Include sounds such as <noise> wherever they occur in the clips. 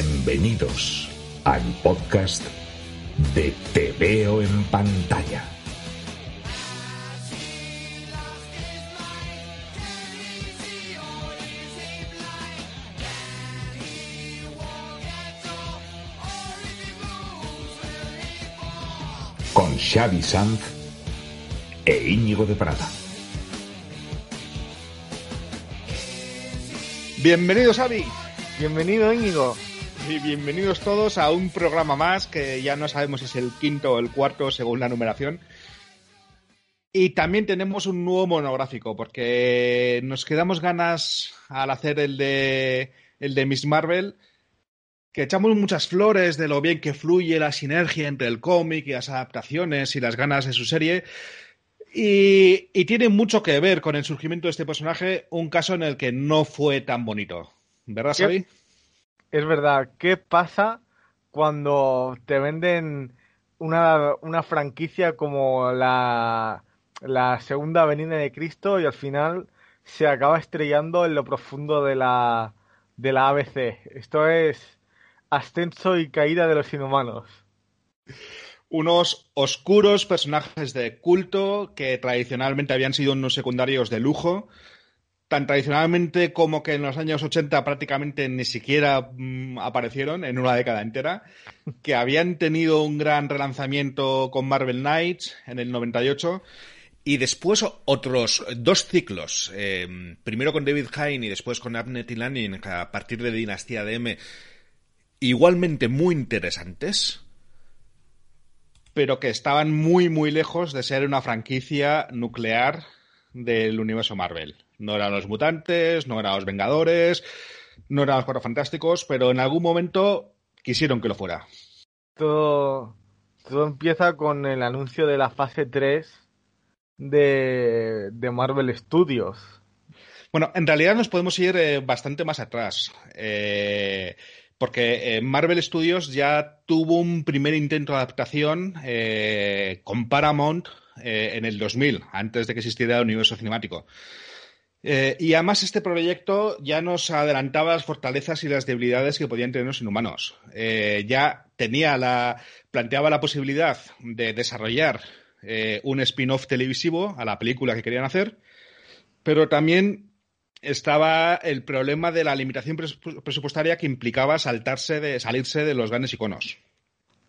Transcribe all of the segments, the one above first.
Bienvenidos al podcast de Te veo en pantalla. Con Xavi Sanz e Íñigo de Prada. Bienvenido, Xavi. Bienvenido, Íñigo. Y bienvenidos todos a un programa más que ya no sabemos si es el quinto o el cuarto según la numeración. Y también tenemos un nuevo monográfico porque nos quedamos ganas al hacer el de, el de Miss Marvel que echamos muchas flores de lo bien que fluye la sinergia entre el cómic y las adaptaciones y las ganas de su serie. Y, y, tiene mucho que ver con el surgimiento de este personaje, un caso en el que no fue tan bonito. ¿Verdad, Xavi? Es verdad. ¿Qué pasa cuando te venden una, una franquicia como la, la Segunda Avenida de Cristo y al final se acaba estrellando en lo profundo de la, de la ABC? Esto es ascenso y caída de los inhumanos. Unos oscuros personajes de culto que tradicionalmente habían sido unos secundarios de lujo, tan tradicionalmente como que en los años 80 prácticamente ni siquiera mmm, aparecieron en una década entera, que habían tenido un gran relanzamiento con Marvel Knights en el 98 y después otros dos ciclos, eh, primero con David Hine y después con Abnett y Lanning a partir de Dinastía de M, igualmente muy interesantes, pero que estaban muy, muy lejos de ser una franquicia nuclear del universo Marvel. No eran los mutantes, no eran los Vengadores, no eran los Cuatro Fantásticos, pero en algún momento quisieron que lo fuera. Todo, todo empieza con el anuncio de la fase 3 de, de Marvel Studios. Bueno, en realidad nos podemos ir eh, bastante más atrás. Eh, porque eh, Marvel Studios ya tuvo un primer intento de adaptación eh, con Paramount en el 2000, antes de que existiera el universo cinemático. Y además este proyecto ya nos adelantaba las fortalezas y las debilidades que podían tener los inhumanos. ya tenía la, planteaba la posibilidad de desarrollar un spin-off televisivo a la película que querían hacer, pero también estaba el problema de la limitación presupuestaria que implicaba saltarse de, salirse de los grandes iconos.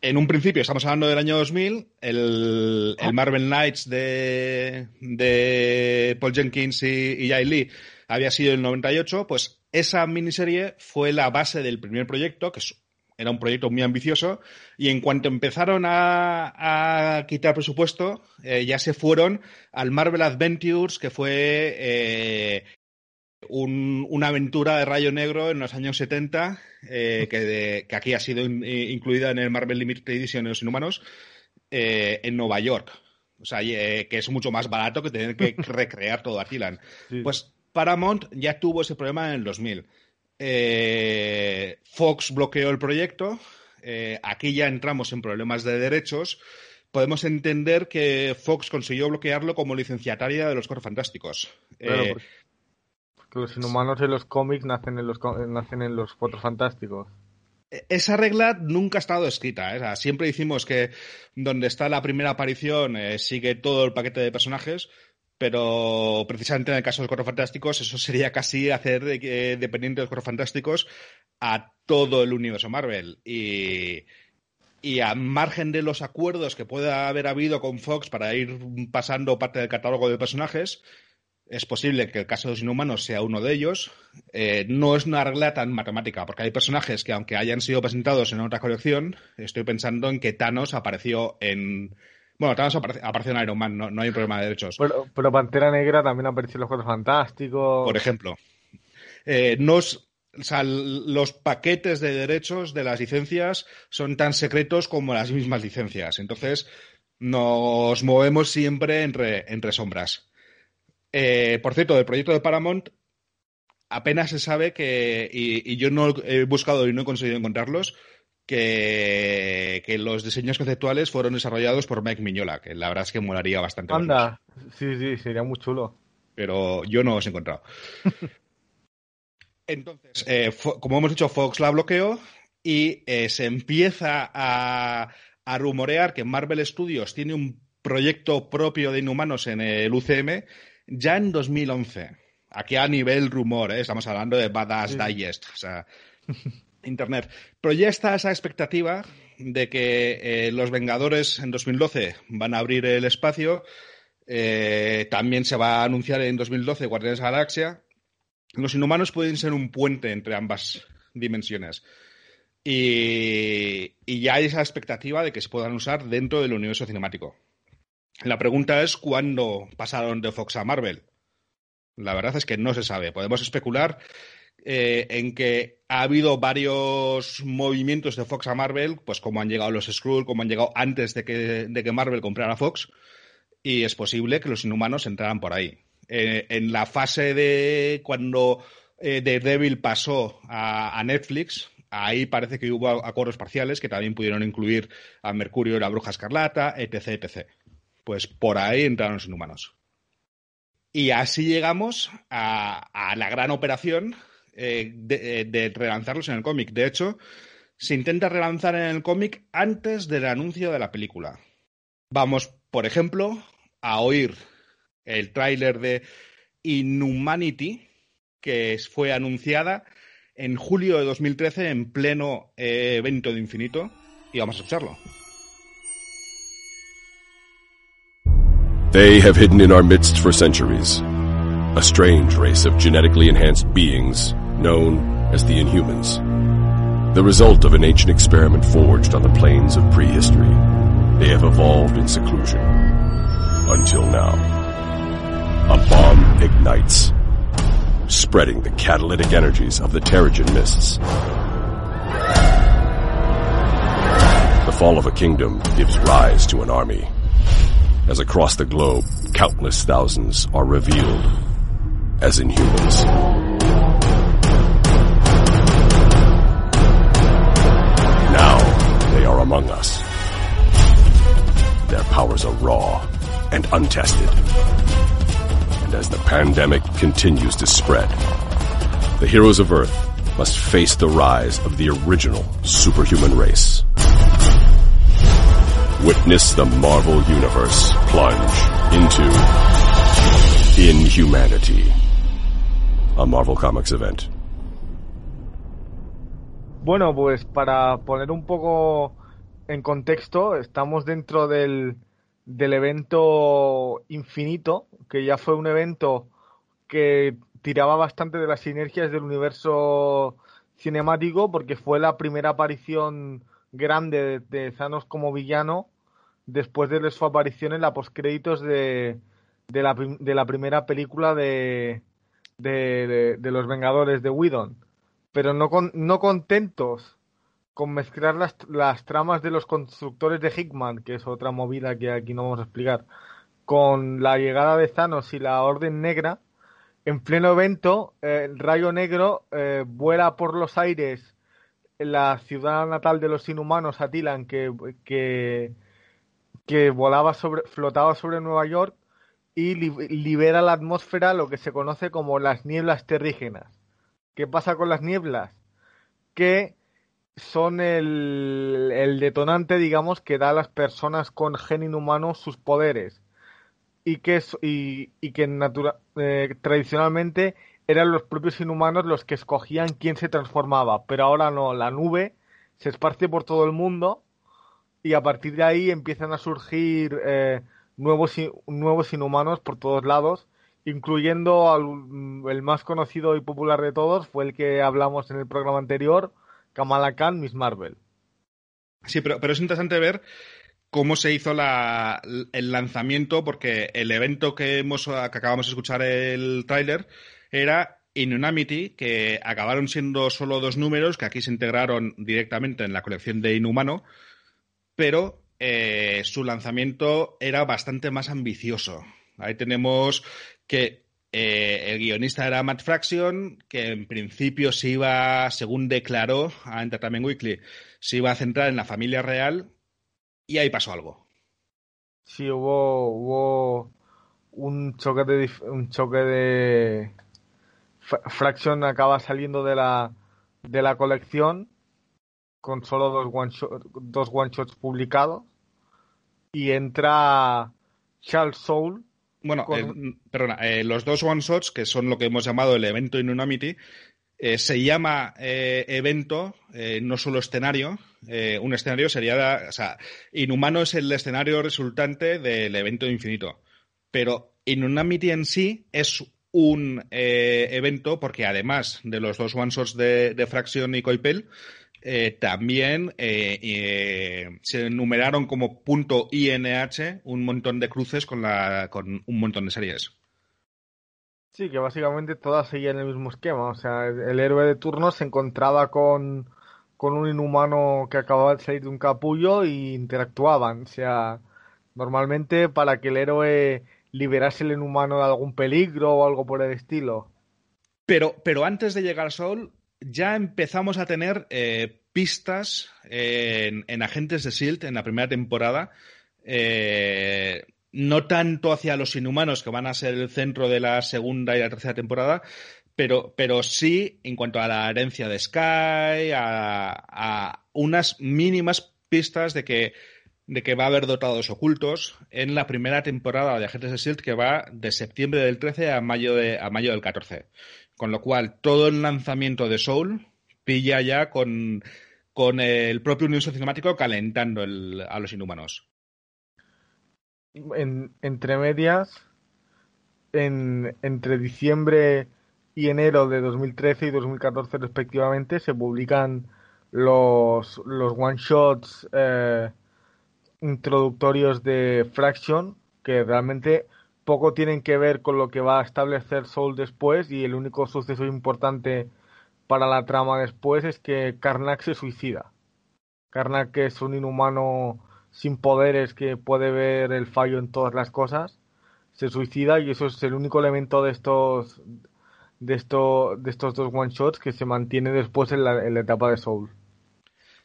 En un principio, estamos hablando del año 2000, el, el Marvel Knights de, de, Paul Jenkins y, y Jay Lee había sido el 98, pues esa miniserie fue la base del primer proyecto, que era un proyecto muy ambicioso, y en cuanto empezaron a, quitar presupuesto, eh, ya se fueron al Marvel Adventures, que fue eh, un, una aventura de rayo negro en los años 70, eh, que, de, que, aquí ha sido in, incluida en el Marvel Limited Edition de los Inhumanos, eh, en Nueva York. O sea, eh, que es mucho más barato que tener que <laughs> recrear todo Attilan. Sí. Pues Paramount ya tuvo ese problema en el 2000. Fox bloqueó el proyecto. aquí ya entramos en problemas de derechos podemos entender que Fox consiguió bloquearlo como licenciataria de los Cuatro Fantásticos. Claro, eh, los inhumanos en los cómics nacen en los, nacen en los Cuatro Fantásticos. Esa regla nunca ha estado escrita. ¿eh? Siempre decimos que donde está la primera aparición eh, sigue todo el paquete de personajes, pero precisamente en el caso de los Cuatro Fantásticos eso sería casi hacer eh, dependiente de los Cuatro Fantásticos a todo el universo Marvel. Y, y a margen de los acuerdos que pueda haber habido con Fox para ir pasando parte del catálogo de personajes, es posible que el caso de los inhumanos sea uno de ellos. Eh, no es una regla tan matemática, porque hay personajes que, aunque hayan sido presentados en otra colección, estoy pensando en que Thanos apareció en. Bueno, Thanos apareció, apareció en Iron Man, no, no, hay un problema de derechos. Pero, pero, Pantera Negra también apareció en los Cuatro Fantásticos. Por ejemplo. Eh, nos, o sea, los paquetes de derechos de las licencias son tan secretos como las mismas licencias. Entonces, nos movemos siempre entre, entre sombras. Eh, por cierto, del proyecto de Paramount apenas se sabe que, y, y, yo no he buscado y no he conseguido encontrarlos, que, que, los diseños conceptuales fueron desarrollados por Mike Miñola, que la verdad es que molaría bastante. Anda, sí, sí, sería muy chulo. Pero yo no los he encontrado. <laughs> Entonces, eh, como hemos dicho, Fox la bloqueó y eh, se empieza a, a rumorear que Marvel Studios tiene un proyecto propio de Inhumanos en el UCM ya en 2011. Aquí a nivel rumor, ¿eh? estamos hablando de Badass Digest, o sea, Internet. Pero ya está esa expectativa de que eh, los Vengadores en 2012 van a abrir el espacio. Eh, también se va a anunciar en 2012 Guardianes de la Galaxia. Los inhumanos pueden ser un puente entre ambas dimensiones. Y, y, ya hay esa expectativa de que se puedan usar dentro del universo cinemático. La pregunta es cuándo pasaron de Fox a Marvel. La verdad es que no se sabe. Podemos especular eh, en que ha habido varios movimientos de Fox a Marvel, pues como han llegado los Skrull, como han llegado antes de que, de que Marvel comprara Fox, y es posible que los inhumanos entraran por ahí. Eh, en la fase de cuando eh, Daredevil pasó a, a, Netflix, ahí parece que hubo acuerdos parciales que también pudieron incluir a Mercurio y la Bruja Escarlata, etc, etc. Pues por ahí entraron los inhumanos. Y así llegamos a, la gran operación eh, de, de, relanzarlos en el cómic. De hecho, se intenta relanzar en el cómic antes del anuncio de la película. Vamos, por ejemplo, a oír el tráiler de Inhumanity, que fue anunciada en julio de 2013 en pleno eh, evento de Infinito, y vamos a escucharlo. They have hidden in our midst for centuries. A strange race of genetically enhanced beings known as the Inhumans. The result of an ancient experiment forged on the plains of prehistory. They have evolved in seclusion. Until now. A bomb ignites, spreading the catalytic energies of the Terrigen mists. The fall of a kingdom gives rise to an army. As across the globe, countless thousands are revealed as inhumans. Now they are among us. Their powers are raw and untested. And as the pandemic continues to spread, the heroes of Earth must face the rise of the original superhuman race. Witness the Marvel Universe plunge into Inhumanity, a Marvel Comics event. Bueno, pues para poner un poco en contexto, estamos dentro del, del evento Infinito, que ya fue un evento que tiraba bastante de las sinergias del universo cinemático, porque fue la primera aparición grande de, de Thanos como villano después de su aparición en la postcréditos de, de, la, de la primera película de, de, los Vengadores de Whedon. Pero no, con, no contentos con mezclar las, las, tramas de los constructores de Hickman, que es otra movida que aquí no vamos a explicar, con la llegada de Thanos y la Orden Negra, en pleno evento, eh, el Rayo Negro eh, vuela por los aires la ciudad natal de los inhumanos, Atilan, que, que, volaba sobre, flotaba sobre Nueva York y li libera la atmósfera lo que se conoce como las nieblas terrígenas. ¿Qué pasa con las nieblas? Que son el, detonante, digamos, que da a las personas con gen inhumano sus poderes y que, y, y que eh, tradicionalmente eran los propios inhumanos los que escogían quién se transformaba, pero ahora no, la nube se esparce por todo el mundo y a partir de ahí empiezan a surgir eh, nuevos, nuevos inhumanos por todos lados, incluyendo al, mm, el más conocido y popular de todos, fue el que hablamos en el programa anterior, Kamala Khan, Miss Marvel. Sí, pero, pero es interesante ver cómo se hizo la, el lanzamiento, porque el evento que, hemos, que acabamos de escuchar el tráiler era Inunamity, que acabaron siendo solo dos números, que aquí se integraron directamente en la colección de Inhumano, pero eh, su lanzamiento era bastante más ambicioso. Ahí tenemos que eh, el guionista era Matt Fraction, que en principio se iba, según declaró a Entertainment Weekly, se iba a centrar en la familia real y ahí pasó algo. Sí, hubo, hubo un choque de un choque de Fraction acaba saliendo de la de la colección con solo dos one, shot, dos one shots publicados. Y entra Charles Soul. Bueno, con- eh, perdona, eh, los dos one shots, que son lo que hemos llamado el evento Inunamity, eh, se llama eh, evento, eh, no solo escenario. Un escenario sería, o sea, Inhumano es el escenario resultante del evento infinito. Pero Inunamity en sí es un eh, evento porque además de los dos one shots de, Fraction y Coipel, eh, también eh, se enumeraron como punto INH un montón de cruces con, la, con un montón de series. Sí, que básicamente todas seguían el mismo esquema. O sea, el héroe de turno se encontraba con, con un inhumano que acababa de salir de un capullo y interactuaban. O sea, normalmente para que el héroe liberase el inhumano de algún peligro o algo por el estilo. Pero, pero antes de llegar a Soul, ya empezamos a tener eh, pistas en, en Agentes de Shield en la primera temporada. eh, no tanto hacia los inhumanos, que van a ser el centro de la segunda y la tercera temporada, pero, pero sí en cuanto a la herencia de Sky, a, a unas mínimas pistas de que, de que va a haber dotados ocultos en la primera temporada de Agentes de Shield, que va de septiembre del 13 a mayo, de, a mayo del 14. Con lo cual, todo el lanzamiento de Soul pilla ya con, con el propio universo cinemático calentando a los inhumanos. En, entre medias, en, entre diciembre y enero de 2013 y 2014 respectivamente, se publican los, los one-shots eh, introductorios de Fraction, que realmente poco tienen que ver con lo que va a establecer Soul después y el único suceso importante para la trama después es que Karnak se suicida. Karnak es un inhumano sin poderes que puede ver el fallo en todas las cosas, se suicida y eso es el único elemento de estos de esto, de estos dos one shots que se mantiene después en la, en la etapa de Soul.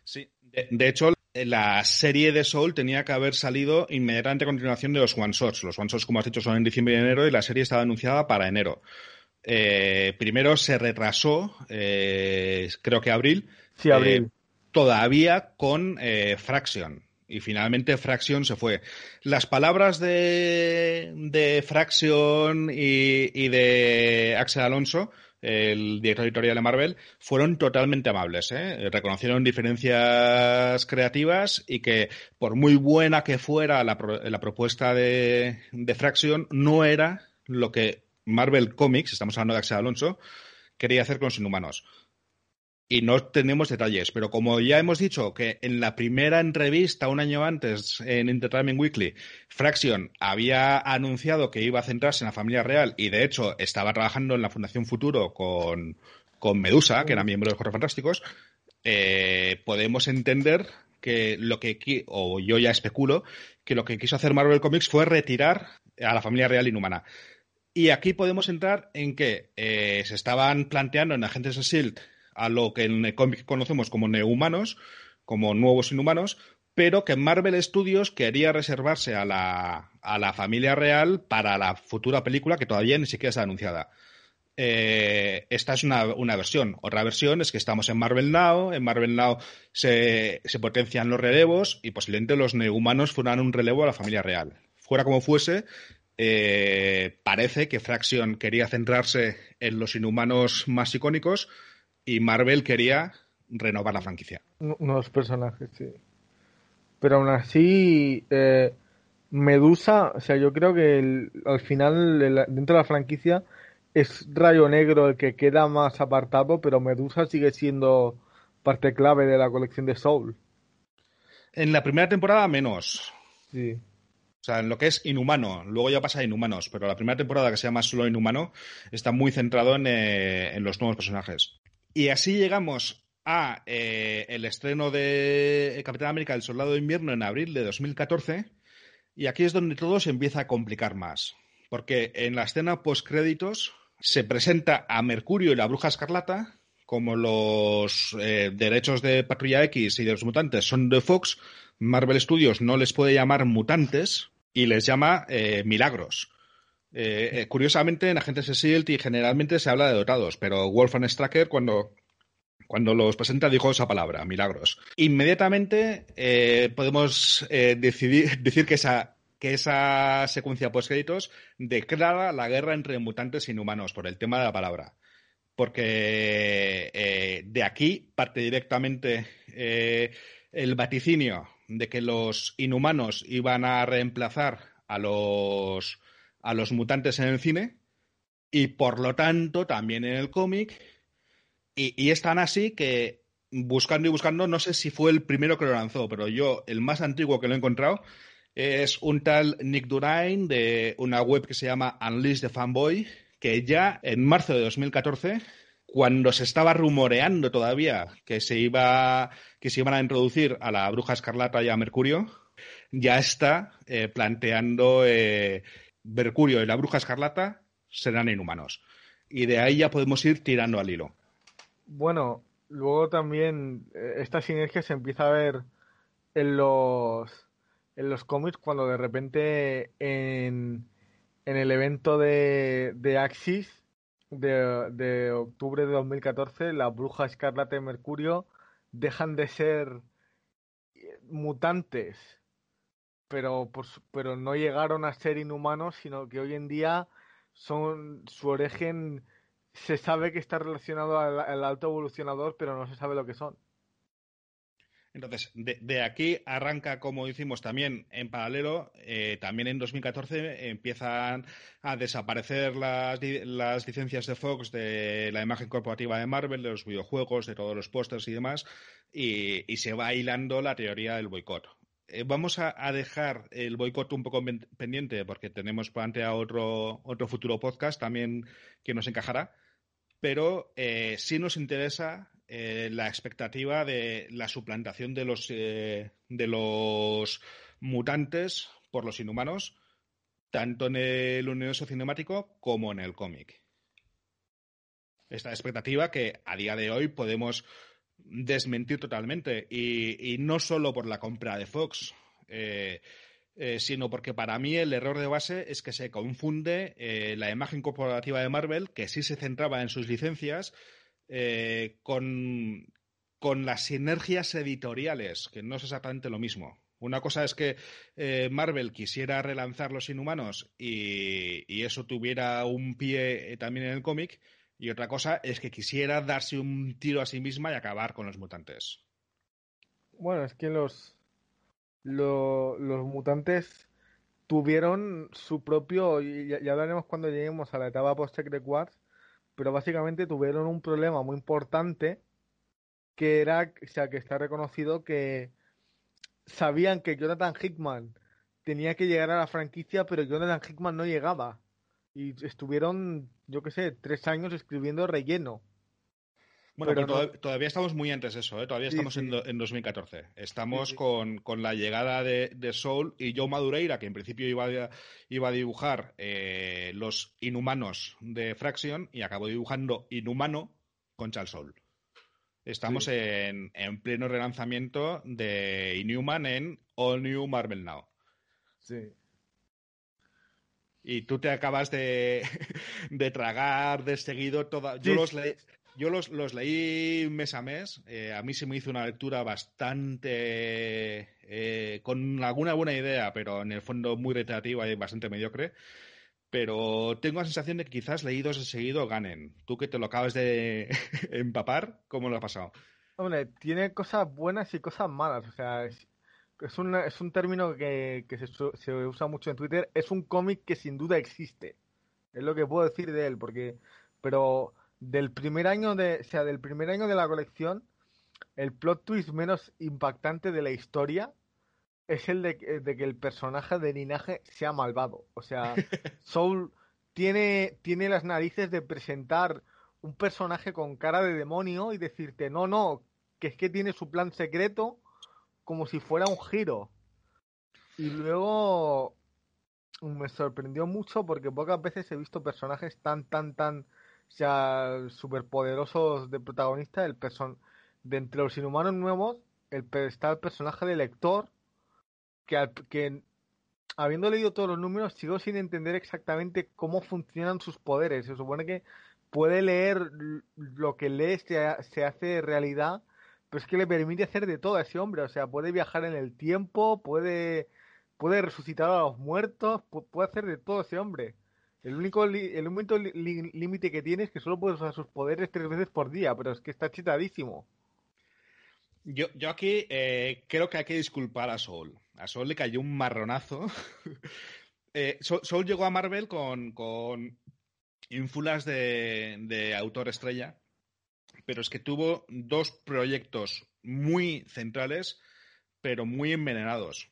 Sí, de, de hecho, la serie de Soul tenía que haber salido inmediatamente a continuación de los One Shots. Los One Shots, como has dicho, son en diciembre y enero y la serie estaba anunciada para enero. Eh, primero se retrasó, eh, creo que abril, Sí, abril. eh, todavía con eh, Fraction. Y finalmente Fraction se fue. Las palabras de, de Fraction y, y de Axel Alonso, el director editorial de Marvel, fueron totalmente amables. ¿eh? Reconocieron diferencias creativas y que, por muy buena que fuera la, pro- la propuesta de, de Fraction, no era lo que Marvel Comics, estamos hablando de Axel Alonso, quería hacer con los inhumanos. Y no tenemos detalles, pero como ya hemos dicho que en la primera entrevista un año antes en Entertainment Weekly, Fraction había anunciado que iba a centrarse en la familia real y de hecho estaba trabajando en la Fundación Futuro con, con Medusa, que era miembro de los Cuatro Fantásticos, eh, podemos entender que lo que, o yo ya especulo, que lo que quiso hacer Marvel Comics fue retirar a la familia real inhumana. Y aquí podemos entrar en que eh, se estaban planteando en Agentes de S.H.I.E.L.D. a lo que en el cómic conocemos como neohumanos, como nuevos inhumanos, pero que Marvel Studios quería reservarse a la, a la familia real para la futura película que todavía ni siquiera está anunciada. Eh, esta es una, una versión. Otra versión es que estamos en Marvel Now. En Marvel Now se, se potencian los relevos y posiblemente los neohumanos fueran un relevo a la familia real. Fuera como fuese, eh, parece que Fraction quería centrarse en los inhumanos más icónicos y Marvel quería renovar la franquicia. Un- Unos personajes, sí. Pero aún así, eh, Medusa, o sea, yo creo que el- al final, el- dentro de la franquicia, es Rayo Negro el que queda más apartado, pero Medusa sigue siendo parte clave de la colección de Soul. En la primera temporada menos. Sí. O sea, en lo que es inhumano. Luego ya pasa a inhumanos, pero la primera temporada que se llama solo inhumano está muy centrado en, eh, en los nuevos personajes. Y así llegamos a eh, el estreno de Capitán América, el Soldado de Invierno, en abril de 2014. Y aquí es donde todo se empieza a complicar más. Porque en la escena post-créditos se presenta a Mercurio y la Bruja Escarlata, como los eh, derechos de Patrulla X y de los mutantes son de Fox, Marvel Studios no les puede llamar mutantes y les llama eh, milagros. Eh, eh, curiosamente, en Agentes de S.H.I.E.L.D. generalmente se habla de dotados, pero Wolfgang Stracker, cuando, Cuando los presenta dijo esa palabra, milagros. Inmediatamente eh, podemos eh, decidir, <laughs> decir que esa, que esa secuencia post-créditos declara la guerra entre mutantes e inhumanos por el tema de la palabra. Porque de aquí parte directamente el vaticinio de que los inhumanos iban a reemplazar a los, a los mutantes en el cine y por lo tanto también en el cómic. Y, es tan así que buscando y buscando, no sé si fue el primero que lo lanzó, pero yo, el más antiguo que lo he encontrado, es un tal Nick Durain de una web que se llama Unleash the Fanboy, que ya en marzo de 2014, cuando se estaba rumoreando todavía que se iba que se iban a introducir a la bruja escarlata y a Mercurio, ya está eh, planteando eh, Mercurio y la bruja escarlata serán inhumanos. Y de ahí ya podemos ir tirando al hilo. Bueno, luego también eh, esta sinergia se empieza a ver en los, en los cómics cuando de repente en, en el evento de, de Axis de, de, octubre de 2014, la bruja escarlata y Mercurio dejan de ser mutantes, pero, pero no llegaron a ser inhumanos, sino que hoy en día son su origen se sabe que está relacionado al, alto evolucionador, pero no se sabe lo que son. Entonces, de, aquí arranca, como decimos también en paralelo, eh, también en 2014 empiezan a desaparecer las, las, licencias de Fox de la imagen corporativa de Marvel, de los videojuegos, de todos los pósters y demás, y, se va hilando la teoría del boicot. Eh, vamos a, dejar el boicot un poco pendiente porque tenemos planteado otro, otro futuro podcast también que nos encajará, pero eh, sí nos interesa eh, la expectativa de la suplantación de los, de los mutantes por los inhumanos, tanto en el universo cinemático como en el cómic. Esta expectativa que a día de hoy podemos desmentir totalmente. Y, no solo por la compra de Fox, eh, eh, sino porque para mí el error de base es que se confunde eh, la imagen corporativa de Marvel, que sí se centraba en sus licencias, con, con las sinergias editoriales, que no es exactamente lo mismo. Una cosa es que Marvel quisiera relanzar Los Inhumanos y, y eso tuviera un pie también en el cómic, y otra cosa es que quisiera darse un tiro a sí misma y acabar con los mutantes. Bueno, es que los, los mutantes tuvieron su propio, y ya, hablaremos cuando lleguemos a la etapa post-Secret Wars, pero básicamente tuvieron un problema muy importante que era, o sea, que está reconocido que sabían que Jonathan Hickman tenía que llegar a la franquicia, pero Jonathan Hickman no llegaba. Y estuvieron yo qué sé, tres años escribiendo relleno. Bueno, pero, todavía estamos muy antes de eso, ¿eh? todavía estamos En, 2014. Estamos con, la llegada de, Soul y Joe Madureira, que en principio iba a, iba a dibujar eh, los inhumanos de Fraction y acabó dibujando Inhumano con Charles Soul. Estamos en, en, pleno relanzamiento de Inhuman en All New Marvel Now. Sí y tú te acabas <laughs> de, tragar de seguido toda. Yo los leí. Yo los, leí mes a mes. Eh, a mí se me hizo una lectura bastante. Eh, con alguna buena idea, pero en el fondo muy reiterativa y bastante mediocre. Pero tengo la sensación de que quizás leídos de seguido ganen. Tú que te lo acabas de <laughs> empapar, ¿cómo lo ha pasado? Hombre, tiene cosas buenas y cosas malas. O sea, es un, es un término que, que se, se, usa mucho en Twitter, es un cómic que sin duda existe. Es lo que puedo decir de él, porque pero del primer año de, o sea, del primer año de la colección, el plot twist menos impactante de la historia es el de, de que el personaje de linaje sea malvado. O sea, <laughs> Soul tiene, tiene las narices de presentar un personaje con cara de demonio y decirte, no, no, que es que tiene su plan secreto como si fuera un giro. Y luego me sorprendió mucho porque pocas veces he visto personajes tan, tan, tan, sea, superpoderosos de protagonista. El person de entre los inhumanos nuevos, el, está el personaje de lector que, que habiendo leído todos los números, sigo sin entender exactamente cómo funcionan sus poderes. Se supone que puede leer lo que lee, se, se hace realidad, pero es que le permite hacer de todo a ese hombre. O sea, puede viajar en el tiempo, puede, puede resucitar a los muertos, puede hacer de todo ese hombre. El único, límite que tiene es que solo puede usar sus poderes tres veces por día, pero es que está chetadísimo. Yo, yo aquí eh, creo que hay que disculpar a Soul. A Soul le cayó un marronazo. <laughs> eh, Soul, llegó a Marvel con, con de, de autor estrella, pero es que tuvo dos proyectos muy centrales, pero muy envenenados.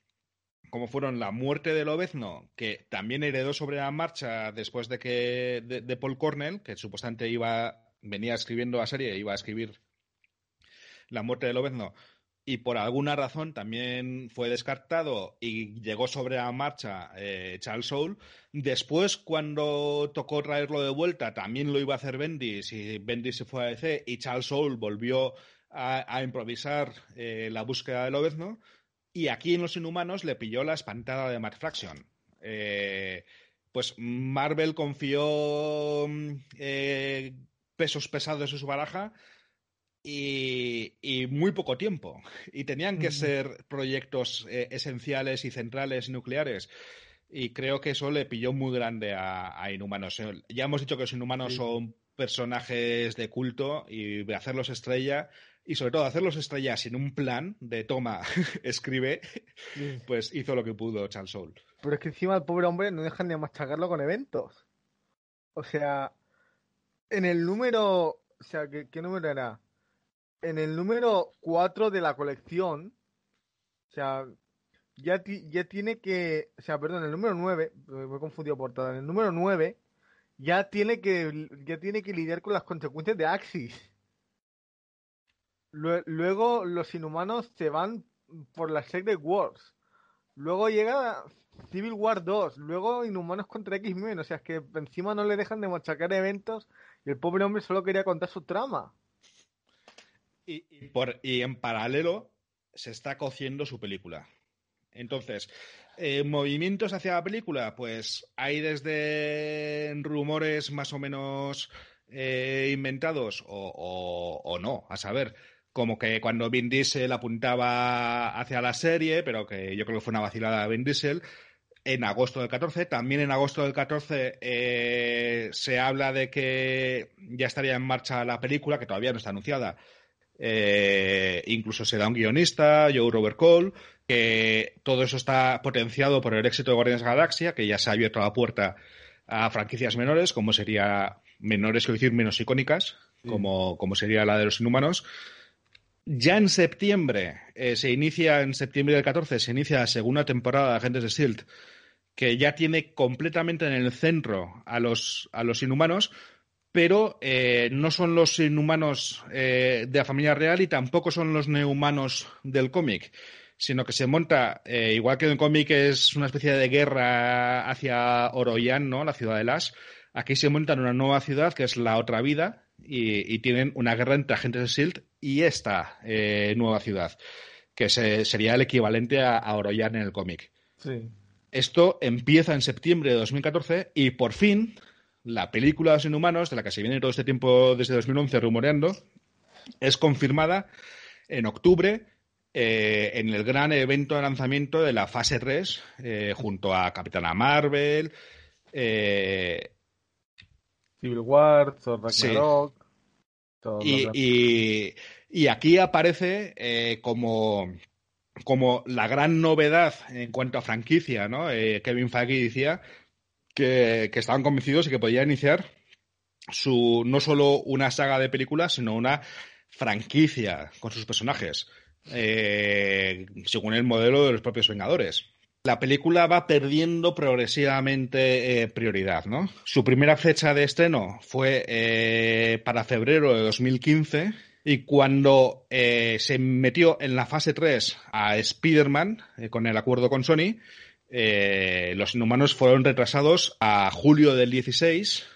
Como fueron La muerte de Lobezno, que también heredó sobre la marcha después de que de, Paul Cornell, que supuestamente iba venía escribiendo la serie, iba a escribir La muerte de Lobezno, y por alguna razón también fue descartado y llegó sobre la marcha eh, Charles Soule. Después, cuando tocó traerlo de vuelta, también lo iba a hacer Bendis y Bendis se fue a DC y Charles Soule volvió a, improvisar eh, la búsqueda de Lobezno. Y aquí en Los Inhumanos le pilló la espantada de Matt Fraction. Eh, pues Marvel confió eh, pesos pesados en su baraja y, muy poco tiempo. Y tenían que ser proyectos eh, esenciales y centrales nucleares. Y creo que eso le pilló muy grande a, Inhumanos. Ya hemos dicho que los Inhumanos son personajes de culto y hacerlos estrella y sobre todo hacerlos estrellas sin un plan de toma, <laughs> escribe, pues hizo lo que pudo Charles Soul. Pero es que encima el pobre hombre no dejan de machacarlo con eventos. O sea, en el número, o sea, ¿qué, número era? En el número 4 de la colección, o sea, ya, ya tiene que, o sea, perdón, el número 9, me he confundido por todo, en el número 9 ya tiene que ya tiene que lidiar con las consecuencias de Axis. Luego los inhumanos se van por la Secret Wars. Luego llega Civil War 2. Luego Inhumanos contra X-Men. O sea, es que encima no le dejan de machacar eventos y el pobre hombre solo quería contar su trama. Y, por, y en paralelo se está cociendo su película. Entonces, eh, movimientos hacia la película, pues hay desde rumores más o menos eh, inventados o, no, a saber, como que cuando Vin Diesel apuntaba hacia la serie, pero que yo creo que fue una vacilada de Vin Diesel, en agosto del 14. También en agosto del 14 eh, se habla de que ya estaría en marcha la película, que todavía no está anunciada. Eh, incluso se da un guionista, Joe Robert Cole, que todo eso está potenciado por el éxito de Guardians de la Galaxia, que ya se ha abierto la puerta a franquicias menores, como sería menores, quiero decir, menos icónicas, como, como sería la de los inhumanos. Ya en septiembre, eh, se inicia, en septiembre del 14, se inicia la segunda temporada de Agentes de S.H.I.E.L.D., que ya tiene completamente en el centro a los, a los inhumanos, pero eh, no son los inhumanos eh, de la familia real y tampoco son los nehumanos del cómic, sino que se monta, igual que en el cómic es una especie de guerra hacia Oroyan, ¿no? la ciudad de Las, aquí se monta en una nueva ciudad que es la otra vida, y, tienen una guerra entre agentes de SHIELD y esta eh, nueva ciudad, que sería el equivalente a, a Oroyan en el cómic. Esto empieza en septiembre de 2014 y por fin la película de Los Inhumanos, de la que se viene todo este tiempo desde 2011 rumoreando, es confirmada en octubre eh, en el gran evento de lanzamiento de la fase 3 eh, junto a Capitana Marvel, Civil War, Thor Ragnarok. y, y, aquí aparece eh, como, como la gran novedad en cuanto a franquicia, ¿no? Eh, Kevin Feige decía que, estaban convencidos y que podía iniciar su no solo una saga de películas, sino una franquicia con sus personajes, eh, según el modelo de los propios Vengadores la película va perdiendo progresivamente eh, prioridad, ¿no? Su primera fecha de estreno fue eh, para febrero de 2015 y cuando eh, se metió en la fase 3 a Spider-Man con el acuerdo con Sony, los inhumanos fueron retrasados a julio del 16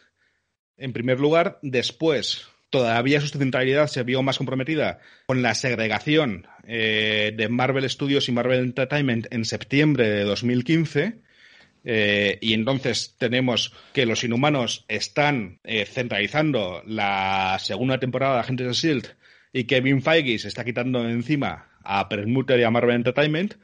en primer lugar, después todavía su centralidad se vio más comprometida con la segregación eh, de Marvel Studios y Marvel Entertainment en septiembre de 2015. Eh, y entonces tenemos que los inhumanos están eh, centralizando la segunda temporada de Agentes de Shield y Kevin Feige se está quitando encima a Permuter y a Marvel Entertainment,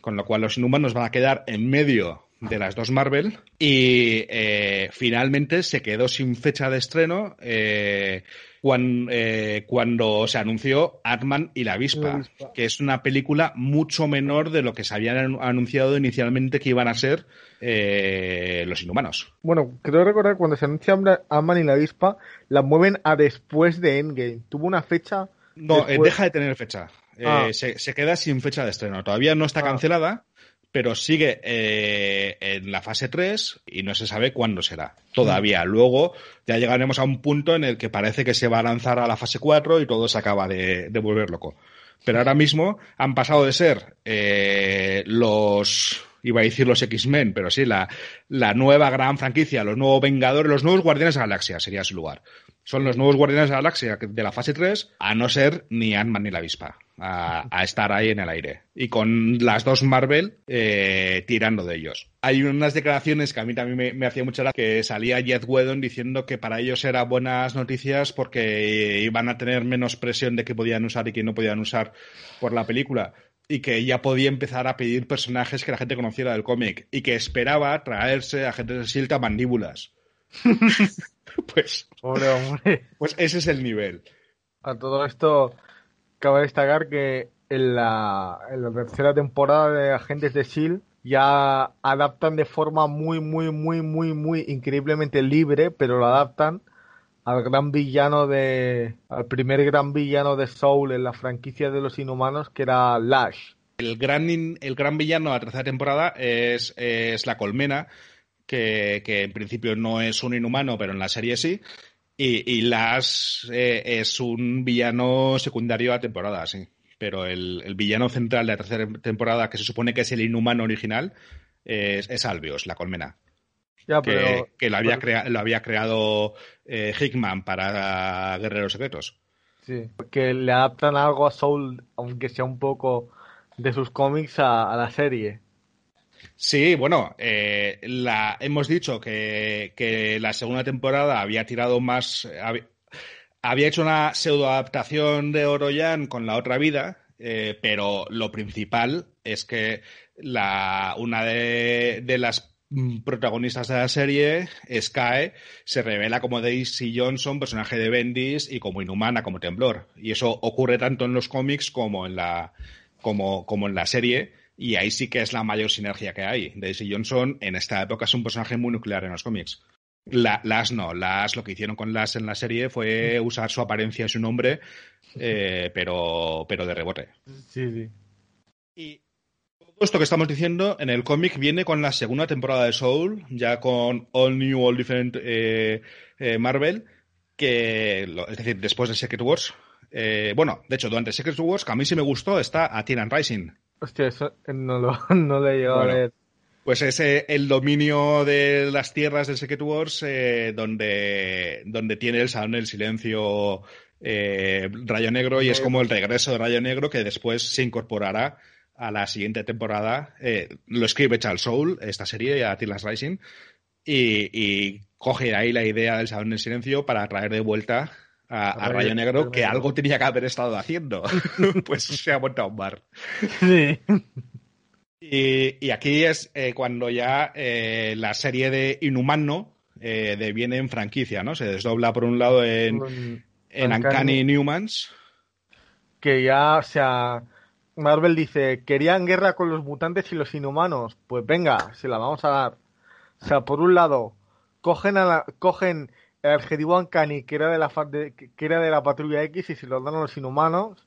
con lo cual los inhumanos van a quedar en medio de las dos Marvel y eh, finalmente se quedó sin fecha de estreno eh, cuando, eh, cuando, se anunció Atman y la avispa, que es una película mucho menor de lo que se habían anunciado inicialmente que iban a ser los inhumanos. Bueno, creo recordar cuando se anuncia Atman y la avispa, la mueven a después de Endgame. Tuvo una fecha. No, deja de tener fecha. Ah. se, se, queda sin fecha de estreno. Todavía no está ah. cancelada, pero sigue eh, en la fase 3 y no se sabe cuándo será. Todavía. Mm. Luego ya llegaremos a un punto en el que parece que se va a lanzar a la fase 4 y todo se acaba de, volver loco. Pero ahora mismo han pasado de ser eh, los iba a decir los X-Men, pero sí, la, la, nueva gran franquicia, los nuevos Vengadores, los nuevos Guardianes de la Galaxia sería su lugar son los nuevos Guardianes de la Galaxia de la fase 3, a no ser ni Ant-Man ni la avispa, a, estar ahí en el aire. Y con las dos Marvel eh, tirando de ellos. Hay unas declaraciones que a mí también me, hacía mucha gracia, que salía Jeff Whedon diciendo que para ellos eran buenas noticias porque iban a tener menos presión de que podían usar y que no podían usar por la película y que ya podía empezar a pedir personajes que la gente conociera del cómic y que esperaba traerse a gente de Silta mandíbulas. <laughs> pues, pues ese es el nivel. A todo esto, cabe destacar que en la, en la tercera temporada de Agentes de S.H.I.E.L.D. ya adaptan de forma muy, muy, muy, muy, muy increíblemente libre, pero lo adaptan al gran villano de. al primer gran villano de Soul en la franquicia de los inhumanos, que era Lash. El gran, el gran villano de la tercera temporada es, es la colmena, que, en principio no es un inhumano, pero en la serie sí. Y, y Las eh, es un villano secundario a temporada, sí. Pero el, villano central de la tercera temporada, que se supone que es el inhumano original, es, Albios, la colmena. que, lo, había lo había creado eh, Hickman para Guerreros Secretos. Sí, que le adaptan algo a Soul, aunque sea un poco de sus cómics a la serie. Sí, bueno, eh, la, hemos dicho que, la segunda temporada había tirado más. Había, hecho una pseudo adaptación de Oroyan con la otra vida, eh, pero lo principal es que la, una de, las protagonistas de la serie, Sky, se revela como Daisy Johnson, personaje de Bendis, y como inhumana, como temblor. Y eso ocurre tanto en los cómics como en la, como en la serie y ahí sí que es la mayor sinergia que hay. Daisy Johnson en esta época es un personaje muy nuclear en los cómics. las no, las lo que hicieron con las en la serie fue usar su apariencia y su nombre, eh, pero, pero de rebote. Sí, sí. Y todo esto que estamos diciendo en el cómic viene con la segunda temporada de Soul, ya con All New, All Different eh, eh, Marvel, que es decir, después de Secret Wars. bueno, de hecho, durante Secret Wars, que a mí sí me gustó, está a Teen Rising Hostia, eso no lo, <laughs> no he llegado a ver. Pues es el dominio de las tierras del Secret Wars eh, donde, donde tiene el Salón del Silencio eh, Rayo Negro y es como el regreso de Rayo Negro que después se incorporará a la siguiente temporada. Eh, lo escribe Charles Soul, esta serie, a Tilas Rising, y, y coge ahí la idea del Salón del Silencio para traer de vuelta a, Rayo Negro que algo tenía que haber estado haciendo. <laughs> pues se ha montado un bar. Sí. Y, aquí es eh, cuando ya eh, la serie de Inhumano eh, deviene en franquicia, ¿no? Se desdobla por un lado en, en Uncanny Newmans. Que ya, o sea, Marvel dice, querían guerra con los mutantes y los inhumanos. Pues venga, se la vamos a dar. O sea, por un lado, cogen, a la, cogen el adjetivo Uncanny, que era de la que era de la patrulla X y se lo dan a los inhumanos.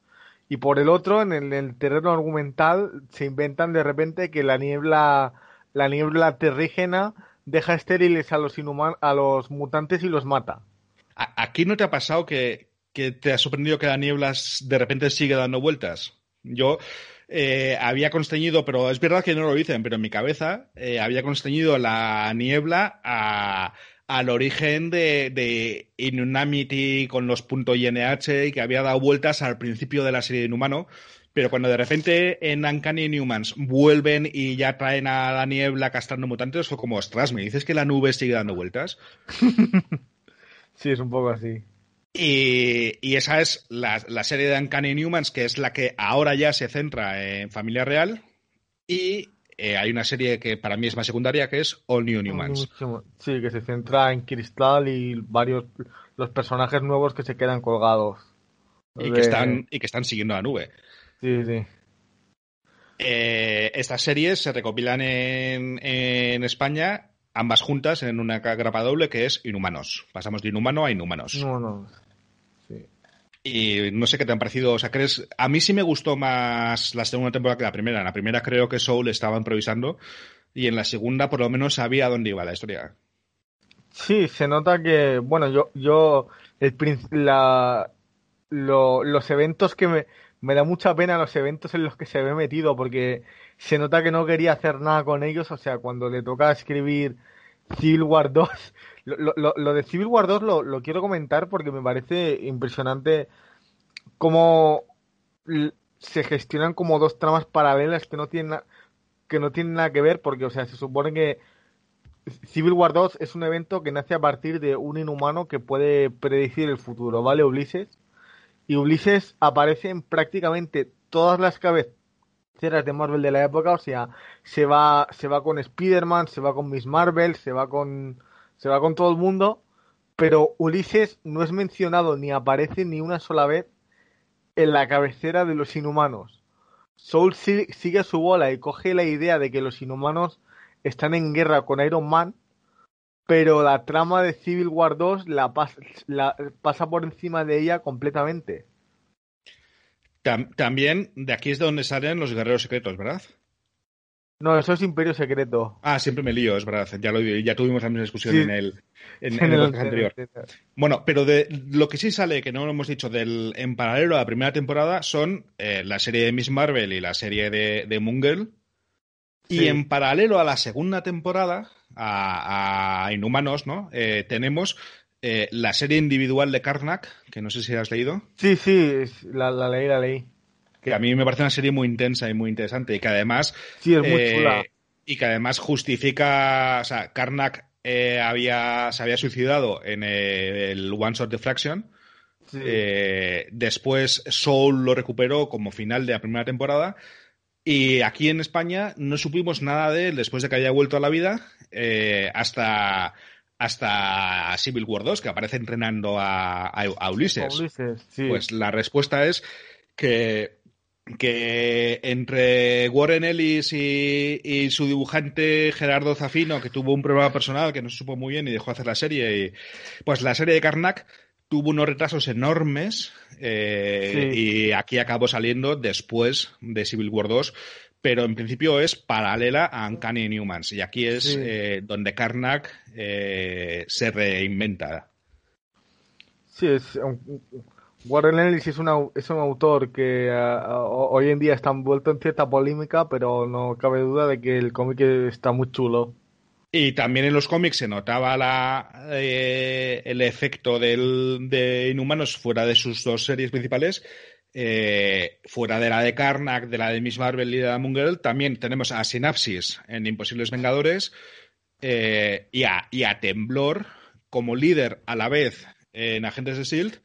Y por el otro, en el, terreno argumental, se inventan de repente que la niebla, la niebla terrígena deja estériles a los inhumanos, a los mutantes y los mata. ¿Aquí no te ha pasado que, te ha sorprendido que la niebla de repente sigue dando vueltas? Yo eh, había constreñido, pero es verdad que no lo dicen, pero en mi cabeza eh, había constreñido la niebla a, al origen de, de Inunamity con los .inh y que había dado vueltas al principio de la serie de Inhumano, Pero cuando de repente en Uncanny Newmans vuelven y ya traen a la niebla castrando mutantes, fue como, ostras, ¿me dices que la nube sigue dando vueltas? <laughs> sí, es un poco así. Y, y esa es la, la, serie de Uncanny Newmans, que es la que ahora ya se centra en familia real. Y eh, hay una serie que para mí es más secundaria, que es All New Newmans. Sí, que se centra en Cristal y varios los personajes nuevos que se quedan colgados. Y, que, están, y que están siguiendo la nube. Sí, sí. Eh, estas series se recopilan en, en, España, ambas juntas, en una grapa doble que es Inhumanos. Pasamos de Inhumano a Inhumanos. No, no. Y no sé qué te han parecido. O sea, crees. A mí sí me gustó más la segunda temporada que la primera. En la primera creo que Soul estaba improvisando. Y en la segunda, por lo menos, sabía dónde iba la historia. Sí, se nota que. Bueno, yo. yo el, la, los eventos que me. Me da mucha pena los eventos en los que se ve metido. Porque se nota que no quería hacer nada con ellos. O sea, cuando le toca escribir Civil War 2 lo, lo, lo, de Civil War 2 lo, lo, quiero comentar porque me parece impresionante cómo se gestionan como dos tramas paralelas que no tienen que no tienen nada que ver porque o sea se supone que Civil War 2 es un evento que nace a partir de un inhumano que puede predecir el futuro, ¿vale? Ulises. Y Ulises aparece en prácticamente todas las cabeceras de Marvel de la época, o sea, se va, se va con Spider-Man, se va con Miss Marvel, se va con se va con todo el mundo, pero Ulises no es mencionado ni aparece ni una sola vez en la cabecera de los inhumanos. Soul sigue su bola y coge la idea de que los inhumanos están en guerra con Iron Man, pero la trama de Civil War 2 la, la pasa por encima de ella completamente. También de aquí es de donde salen los guerreros secretos, ¿verdad? No, eso es Imperio Secreto. Ah, siempre me lío, es verdad. Ya, lo, ya tuvimos la misma discusión en el, en, <laughs> el, anterior. Bueno, pero de lo que sí sale, que no lo hemos dicho, del, en paralelo a la primera temporada, son eh, la serie de Miss Marvel y la serie de, de Moon Y en paralelo a la segunda temporada, a, a Inhumanos, ¿no? Eh, tenemos eh, la serie individual de Karnak, que no sé si has leído. Sí, sí, la, la leí, la leí que a mí me parece una serie muy intensa y muy interesante y que además sí, es muy eh, chula. y que además justifica, o sea, Karnak eh, había, se había suicidado en el One Shot Deflection. Sí. Eh, después Soul lo recuperó como final de la primera temporada. Y aquí en España no supimos nada de él después de que haya vuelto a la vida hasta, hasta Civil War 2, que aparece entrenando a, a, Ulises. Ulises sí. Pues la respuesta es que que entre Warren Ellis y, su dibujante Gerardo Zafino, que tuvo un problema personal que no se supo muy bien y dejó hacer la serie, y, pues la serie de Karnak tuvo unos retrasos enormes eh, y aquí acabó saliendo después de Civil War 2, pero en principio es paralela a Uncanny Newmans y aquí es eh, donde Karnak eh, se reinventa. Sí, es Warren Ellis es, una, es un autor que uh, hoy en día está envuelto en cierta polémica, pero no cabe duda de que el cómic está muy chulo. Y también en los cómics se notaba la, eh, el efecto del, de Inhumanos fuera de sus dos series principales. Eh, fuera de la de Karnak, de la de Miss Marvel y de la Moon también tenemos a Synapsis en Imposibles Vengadores eh, y, a, y a Temblor como líder a la vez en Agentes de S.H.I.E.L.D.,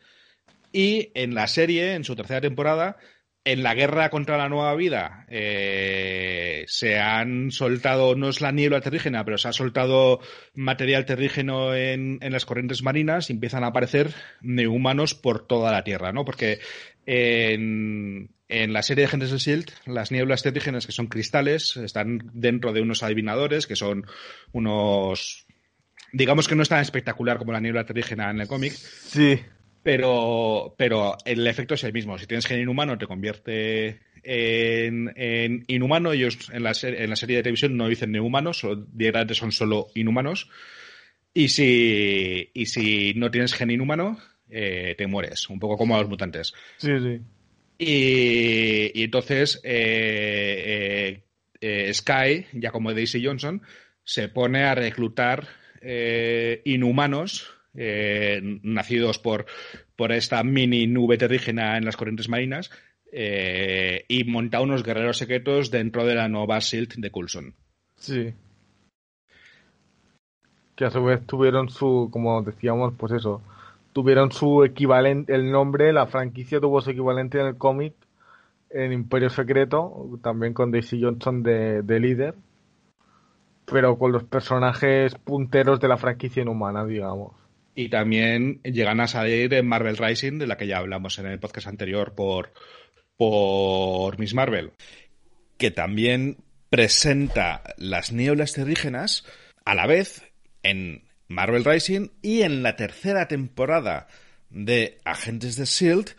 y en la serie, en su tercera temporada, en la guerra contra la nueva vida eh, se han soltado, no es la niebla terrígena, pero se ha soltado material terrígeno en, en las corrientes marinas y empiezan a aparecer neumanos por toda la Tierra, ¿no? Porque en, en la serie de Agentes de S.H.I.E.L.D., las nieblas terrígenas, que son cristales, están dentro de unos adivinadores, que son unos... Digamos que no es tan espectacular como la niebla terrígena en el cómic. Sí pero, pero el efecto es el mismo. Si tienes gen inhumano, te convierte en, en inhumano. Ellos en la, en la, serie de televisión no dicen nehumanos, directamente son solo inhumanos. Y si, y si no tienes gen inhumano, eh, te mueres, un poco como a los mutantes. Sí, sí. Y, y entonces eh, eh, Sky, ya como Daisy Johnson, se pone a reclutar inhumanos eh, nacidos por, por esta mini nube terrígena en las corrientes marinas, eh, y monta unos guerreros secretos dentro de la nueva Shield de Coulson. Sí. Que a su vez tuvieron su, como decíamos, pues eso, tuvieron su equivalente, el nombre, la franquicia tuvo su equivalente en el cómic, en Imperio Secreto, también con Daisy Johnson de, de líder, pero con los personajes punteros de la franquicia inhumana, digamos. Y también llegan a salir en Marvel Rising, de la que ya hablamos en el podcast anterior por, por Miss Marvel, que también presenta las nieblas terrígenas a la vez en Marvel Rising y en la tercera temporada de Agentes de Shield,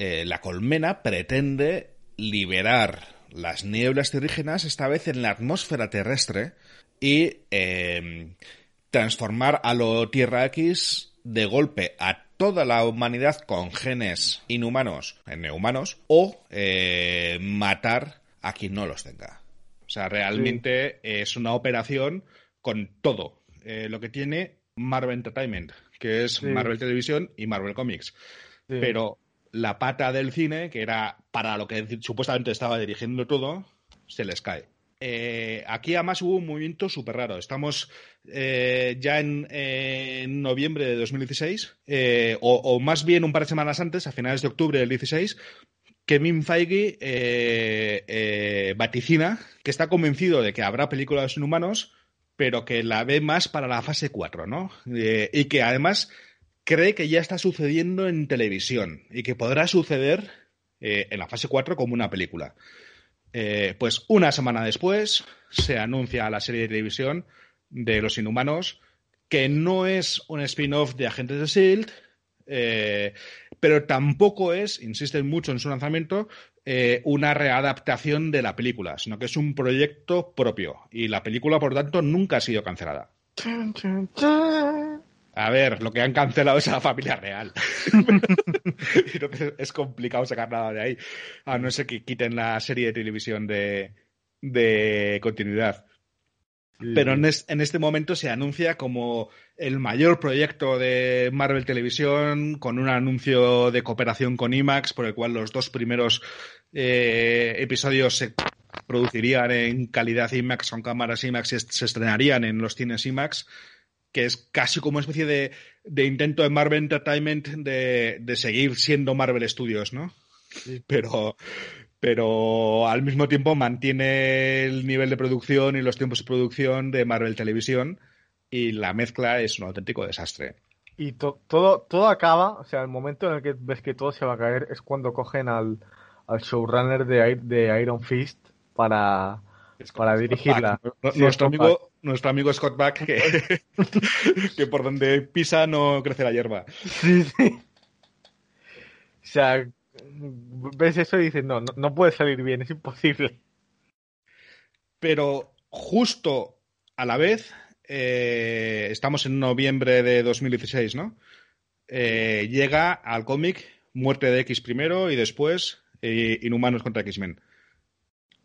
eh, la colmena pretende liberar las nieblas terrígenas, esta vez en la atmósfera terrestre, y eh, transformar a lo Tierra X de golpe a toda la humanidad con genes inhumanos en nehumanos o eh, matar a quien no los tenga. O sea, realmente es una operación con todo eh, lo que tiene Marvel Entertainment, que es Marvel Televisión y Marvel Comics. Pero la pata del cine, que era para lo que supuestamente estaba dirigiendo todo, se les cae. Eh, aquí además hubo un movimiento súper raro. Estamos eh, ya en, noviembre de 2016, eh, o, más bien un par de semanas antes, a finales de octubre del 16, Kevin Feige vaticina que está convencido de que habrá películas inhumanos, pero que la ve más para la fase 4, ¿no? y que además cree que ya está sucediendo en televisión y que podrá suceder en la fase 4 como una película. Eh, pues una semana después se anuncia la serie de televisión de Los Inhumanos, que no es un spin-off de Agentes de Shield, eh, pero tampoco es, insisten mucho en su lanzamiento, eh, una readaptación de la película, sino que es un proyecto propio. Y la película, por tanto, nunca ha sido cancelada. A ver, lo que han cancelado es a la familia real. <laughs> es complicado sacar nada de ahí. A no ser que quiten la serie de televisión de, continuidad. Pero en, este momento se anuncia como el mayor proyecto de Marvel Televisión, con un anuncio de cooperación con IMAX, por el cual los dos primeros eh, episodios se producirían en calidad IMAX con cámaras IMAX y se estrenarían en los cines IMAX que es casi como una especie de, intento de Marvel Entertainment de, seguir siendo Marvel Studios, ¿no? Pero, pero al mismo tiempo mantiene el nivel de producción y los tiempos de producción de Marvel Televisión y la mezcla es un auténtico desastre. Y todo, todo acaba, o sea, el momento en el que ves que todo se va a caer es cuando cogen al, showrunner de, de Iron Fist para, para dirigirla. nuestro, amigo, nuestro amigo Scott Back, <laughs> que, por donde pisa no crece la hierba. Sí, sí. O sea, ves eso y dices, no, no, puede salir bien, es imposible. Pero justo a la vez, eh, estamos en noviembre de 2016, ¿no? Eh, llega al cómic Muerte de X primero y después eh, Inhumanos contra X-Men.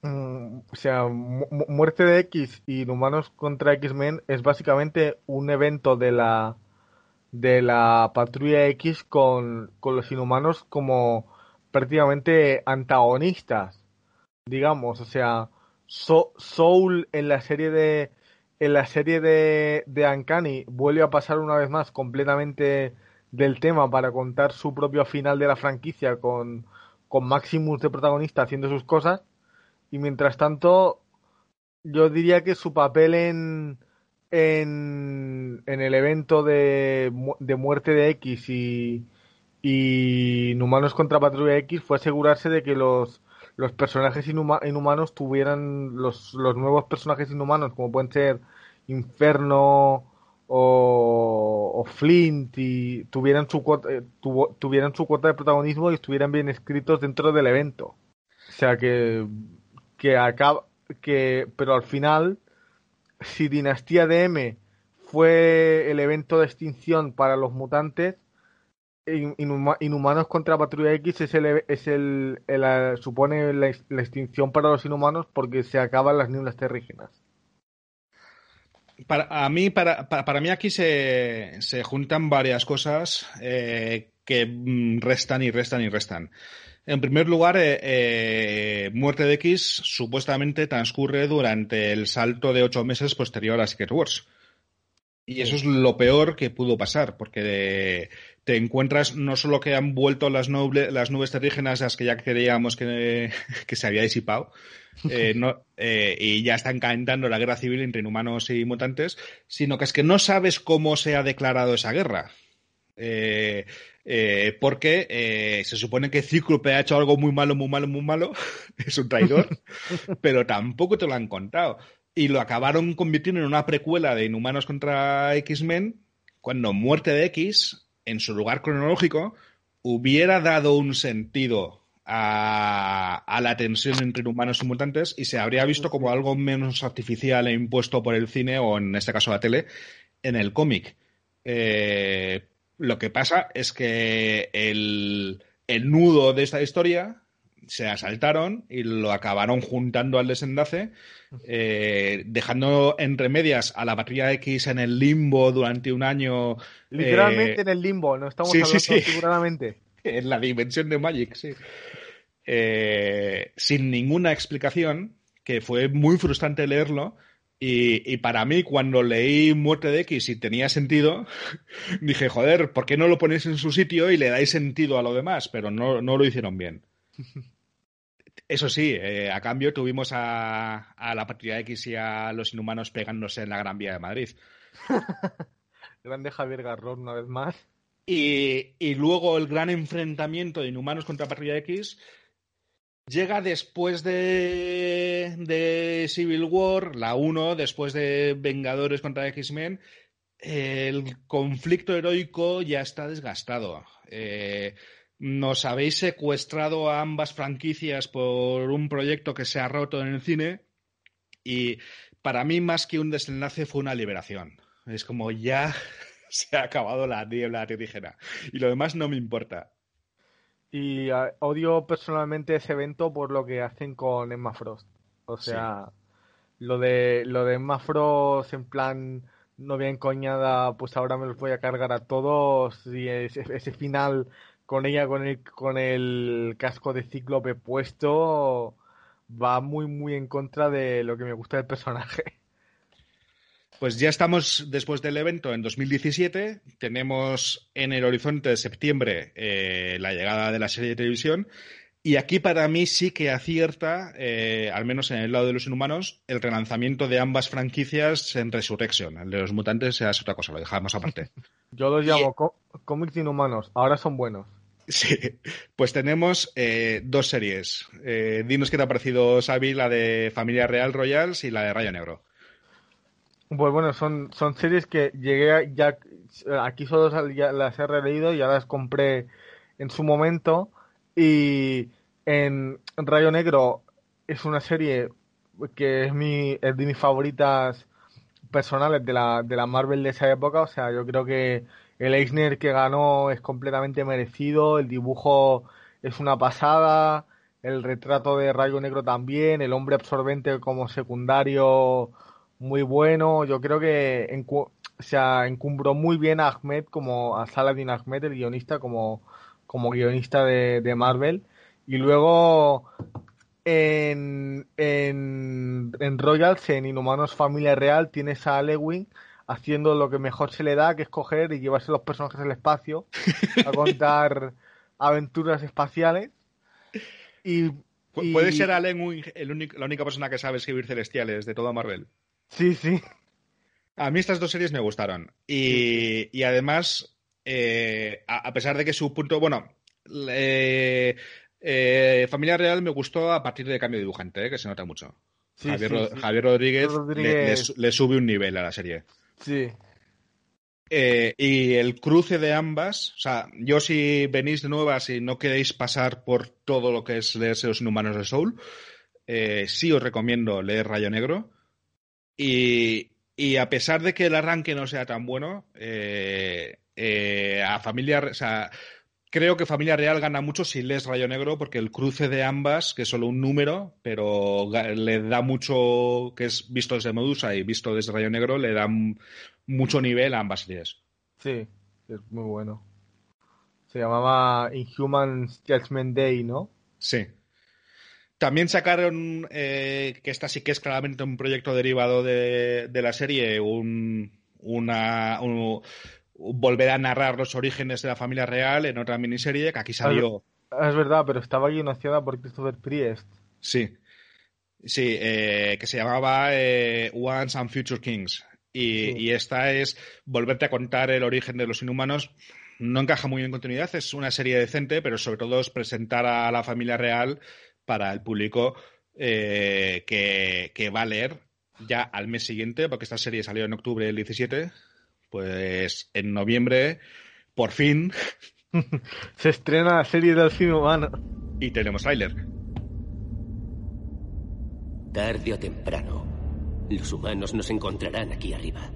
Mm, o sea, Muerte de X y Inhumanos contra X-Men es básicamente un evento de la de la Patrulla X con, los Inhumanos como prácticamente antagonistas, digamos, o sea, Soul en la serie de en la serie de, de Uncanny vuelve a pasar una vez más completamente del tema para contar su propio final de la franquicia con, con Maximus de protagonista haciendo sus cosas y mientras tanto, yo diría que su papel en, en, el evento de, de muerte de X y, y Inhumanos contra Patrulla X fue asegurarse de que los, los personajes inhumanos tuvieran los, los nuevos personajes inhumanos, como pueden ser Inferno o, o Flint, y tuvieran su, eh, tuvieran su cuota de protagonismo y estuvieran bien escritos dentro del evento. O sea que que acaba que pero al final si Dinastía de M fue el evento de extinción para los mutantes Inhumanos contra Patrulla X es el, es el, supone la, extinción para los inhumanos porque se acaban las nieblas terrígenas. para, a mí, para, para, mí aquí se, se, juntan varias cosas eh, que mm, restan y restan y restan. En primer lugar, eh, eh, Muerte de X supuestamente transcurre durante el salto de ocho meses posterior a Secret Wars. Y eso es lo peor que pudo pasar, porque te encuentras no solo que han vuelto las, las nubes terrígenas, las que ya creíamos que, <laughs> que se había disipado, <laughs> eh, no, eh, y ya están calentando la guerra civil entre inhumanos y mutantes, sino que es que no sabes cómo se ha declarado esa guerra. Eh, eh, porque eh, se supone que Cíclope ha hecho algo muy malo, muy malo, muy malo, <laughs> es un traidor, <laughs> pero tampoco te lo han contado. Y lo acabaron convirtiendo en una precuela de Inhumanos contra X-Men, cuando Muerte de X, en su lugar cronológico, hubiera dado un sentido a, a, la tensión entre inhumanos y mutantes y se habría visto como algo menos artificial e impuesto por el cine o en este caso la tele en el cómic. Eh, lo que pasa es que el, el nudo de esta historia se asaltaron y lo acabaron juntando al desenlace, eh, dejando entre medias a la patrulla X en el limbo durante un año. Literalmente eh, en el limbo, no estamos hablando sí, figuradamente. <laughs> En la dimensión de Magic, sí. Eh, sin ninguna explicación, que fue muy frustrante leerlo, y, para mí, cuando leí Muerte de X y tenía sentido, <laughs> dije, joder, ¿por qué no lo ponéis en su sitio y le dais sentido a lo demás? Pero no, no lo hicieron bien. <laughs> Eso sí, eh, a cambio tuvimos a, a la Patria X y a los inhumanos pegándose en la Gran Vía de Madrid. <laughs> Grande Javier Garrón una vez más. Y, y, luego el gran enfrentamiento de inhumanos contra Patria X Llega después de, Civil War, la 1, después de Vengadores contra X-Men. El conflicto heroico ya está desgastado. Eh, nos habéis secuestrado a ambas franquicias por un proyecto que se ha roto en el cine y para mí más que un desenlace fue una liberación. Es como ya <laughs> se ha acabado la niebla tierrígena y lo demás no me importa. Y uh, odio personalmente ese evento por lo que hacen con Emma Frost. O sea, sí. lo de lo de Emma Frost en plan novia encoñada, pues ahora me los voy a cargar a todos y ese, ese final con ella con el con el casco de cíclope puesto va muy muy en contra de lo que me gusta del personaje. Pues ya estamos después del evento en 2017. Tenemos en el horizonte de septiembre eh, la llegada de la serie de televisión. Y aquí para mí sí que acierta, eh, al menos en el lado de los inhumanos, el relanzamiento de ambas franquicias en Resurrection. El de los mutantes es otra cosa, lo dejamos aparte. <laughs> Yo los llamo y... cómics inhumanos, ahora son buenos. Sí, pues tenemos eh, dos series. Eh, dinos qué te ha parecido, Xavi, la de Familia Real Royals y la de Rayo Negro. Pues bueno, son, son series que llegué ya, aquí solo las he releído y ya las compré en su momento. Y en Rayo Negro es una serie que es, mi, es de mis favoritas personales de la, de la Marvel de esa época. O sea, yo creo que el Eisner que ganó es completamente merecido. El dibujo es una pasada. El retrato de Rayo Negro también. El hombre absorbente como secundario muy bueno. Yo creo que encu se encumbró muy bien a Ahmed como a Saladin Ahmed, el guionista, como, como guionista de, de Marvel. Y luego en, en, en Royals, en Inhumanos Familia Real, tienes a Alewin haciendo lo que mejor se le da, que es coger y llevarse los personajes al espacio a contar <laughs> aventuras espaciales. Y, y... ¿Puede ser Alewin el único, la única persona que sabe escribir celestiales de toda Marvel? Sí, sí. A mí estas dos series me gustaron. Y, y además, eh, a, a, pesar de que su punto, bueno, eh, eh, Familia Real me gustó a partir de cambio de dibujante, que se nota mucho. Sí, Javier, sí, sí. Javier, Rodríguez, Rodríguez... Le, le, le, sube un nivel a la serie. Sí. Eh, y el cruce de ambas, o sea, yo si venís de nuevas y no queréis pasar por todo lo que es leerse los inhumanos de Soul, eh, sí os recomiendo leer Rayo Negro. Y, y, a pesar de que el arranque no sea tan bueno, eh, eh, a familia, o sea, Creo que Familia Real gana mucho si lees Rayo Negro, porque el cruce de ambas, que es solo un número, pero le da mucho, que es visto desde Medusa y visto desde Rayo Negro, le da mucho nivel a ambas series. Sí, es muy bueno. Se llamaba Inhuman Judgment Day, ¿no? Sí. También sacaron, eh, que esta sí que es claramente un proyecto derivado de, la serie, un, una, volver a narrar los orígenes de la familia real en otra miniserie que aquí salió. Es, verdad, pero estaba guionada por Christopher Priest. Sí. Sí, eh, que se llamaba eh, Once and Future Kings. Y, esta es volverte a contar el origen de los inhumanos. No encaja muy bien en continuidad, es una serie decente, pero sobre todo es presentar a la familia real para el público eh, que, que, va a leer ya al mes siguiente, porque esta serie salió en octubre del 17, pues en noviembre, por fin. <laughs> Se estrena la serie del cine humano. Y tenemos trailer. Tarde o temprano, los humanos nos encontrarán aquí arriba.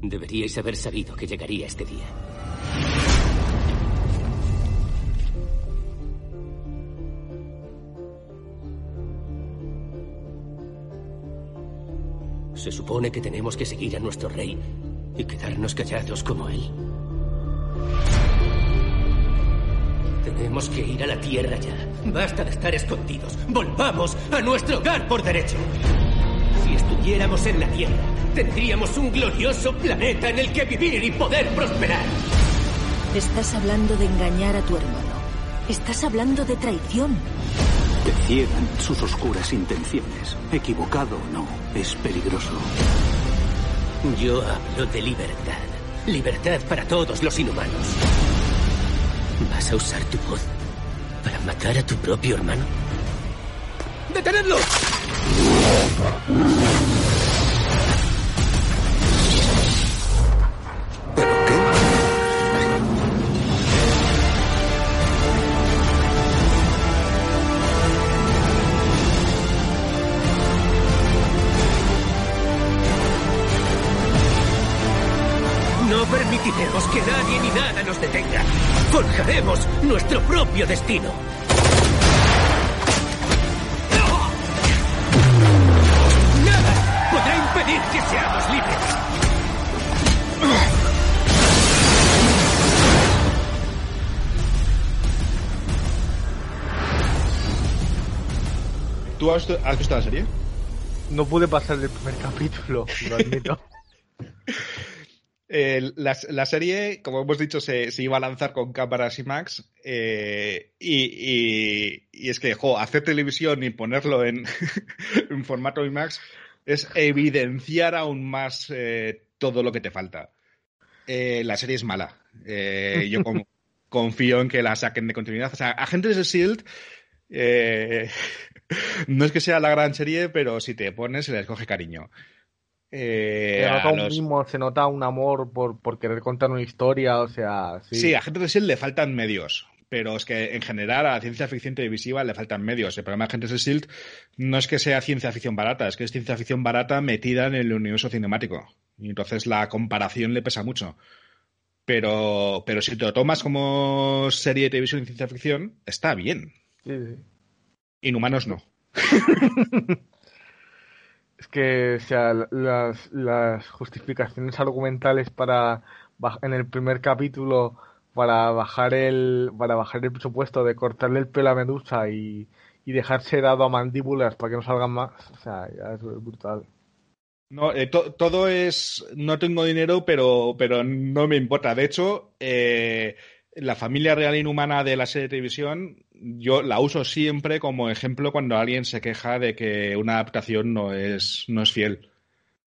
Deberíais haber sabido que llegaría este día. Se supone que tenemos que seguir a nuestro rey y quedarnos callados como él. Tenemos que ir a la tierra ya. Basta de estar escondidos. Volvamos a nuestro hogar por derecho. Si estuviéramos en la tierra, tendríamos un glorioso planeta en el que vivir y poder prosperar. Estás hablando de engañar a tu hermano. Estás hablando de traición. Te ciegan sus oscuras intenciones. Equivocado o no, es peligroso. Yo hablo de libertad. Libertad para todos los inhumanos. ¿Vas a usar tu voz para matar a tu propio hermano? ¡Detenedlo! Que nadie ni nada nos detenga. Forjaremos nuestro propio destino. Nada podrá impedir que seamos libres. ¿Tú has, has visto la serie? No pude pasar el primer capítulo, lo admito. <laughs> la, serie, como hemos dicho, se, iba a lanzar con cámaras IMAX eh, y, y, es que, jo, hacer televisión y ponerlo en, <laughs> en formato IMAX es evidenciar aún más eh, todo lo que te falta. Eh, la serie es mala. yo <laughs> confío en que la saquen de continuidad. O sea, Agentes de S.H.I.E.L.D. <laughs> no es que sea la gran serie, pero si te pones se les coge cariño. Eh, se nota un se nota un amor por, por, querer contar una historia, o sea... Sí, a Agentes de S.H.I.E.L.D. le faltan medios, pero es que en general a la ciencia ficción televisiva le faltan medios. El problema de Agentes de S.H.I.E.L.D. no es que sea ciencia ficción barata, es que es ciencia ficción barata metida en el universo cinemático. Y entonces la comparación le pesa mucho. Pero, pero si te lo tomas como serie de televisión y ciencia ficción, está bien. Sí, sí. Inhumanos no. <laughs> Es que, sea, las, las justificaciones argumentales para en el primer capítulo para bajar el para bajar el presupuesto de cortarle el pelo a Medusa y, y dejarse dado a mandíbulas para que no salgan más, o sea, ya es brutal. No, eh, todo es no tengo dinero, pero pero no me importa. De hecho, eh, la familia real inhumana de la serie de televisión, yo la uso siempre como ejemplo cuando alguien se queja de que una adaptación no es, no es fiel.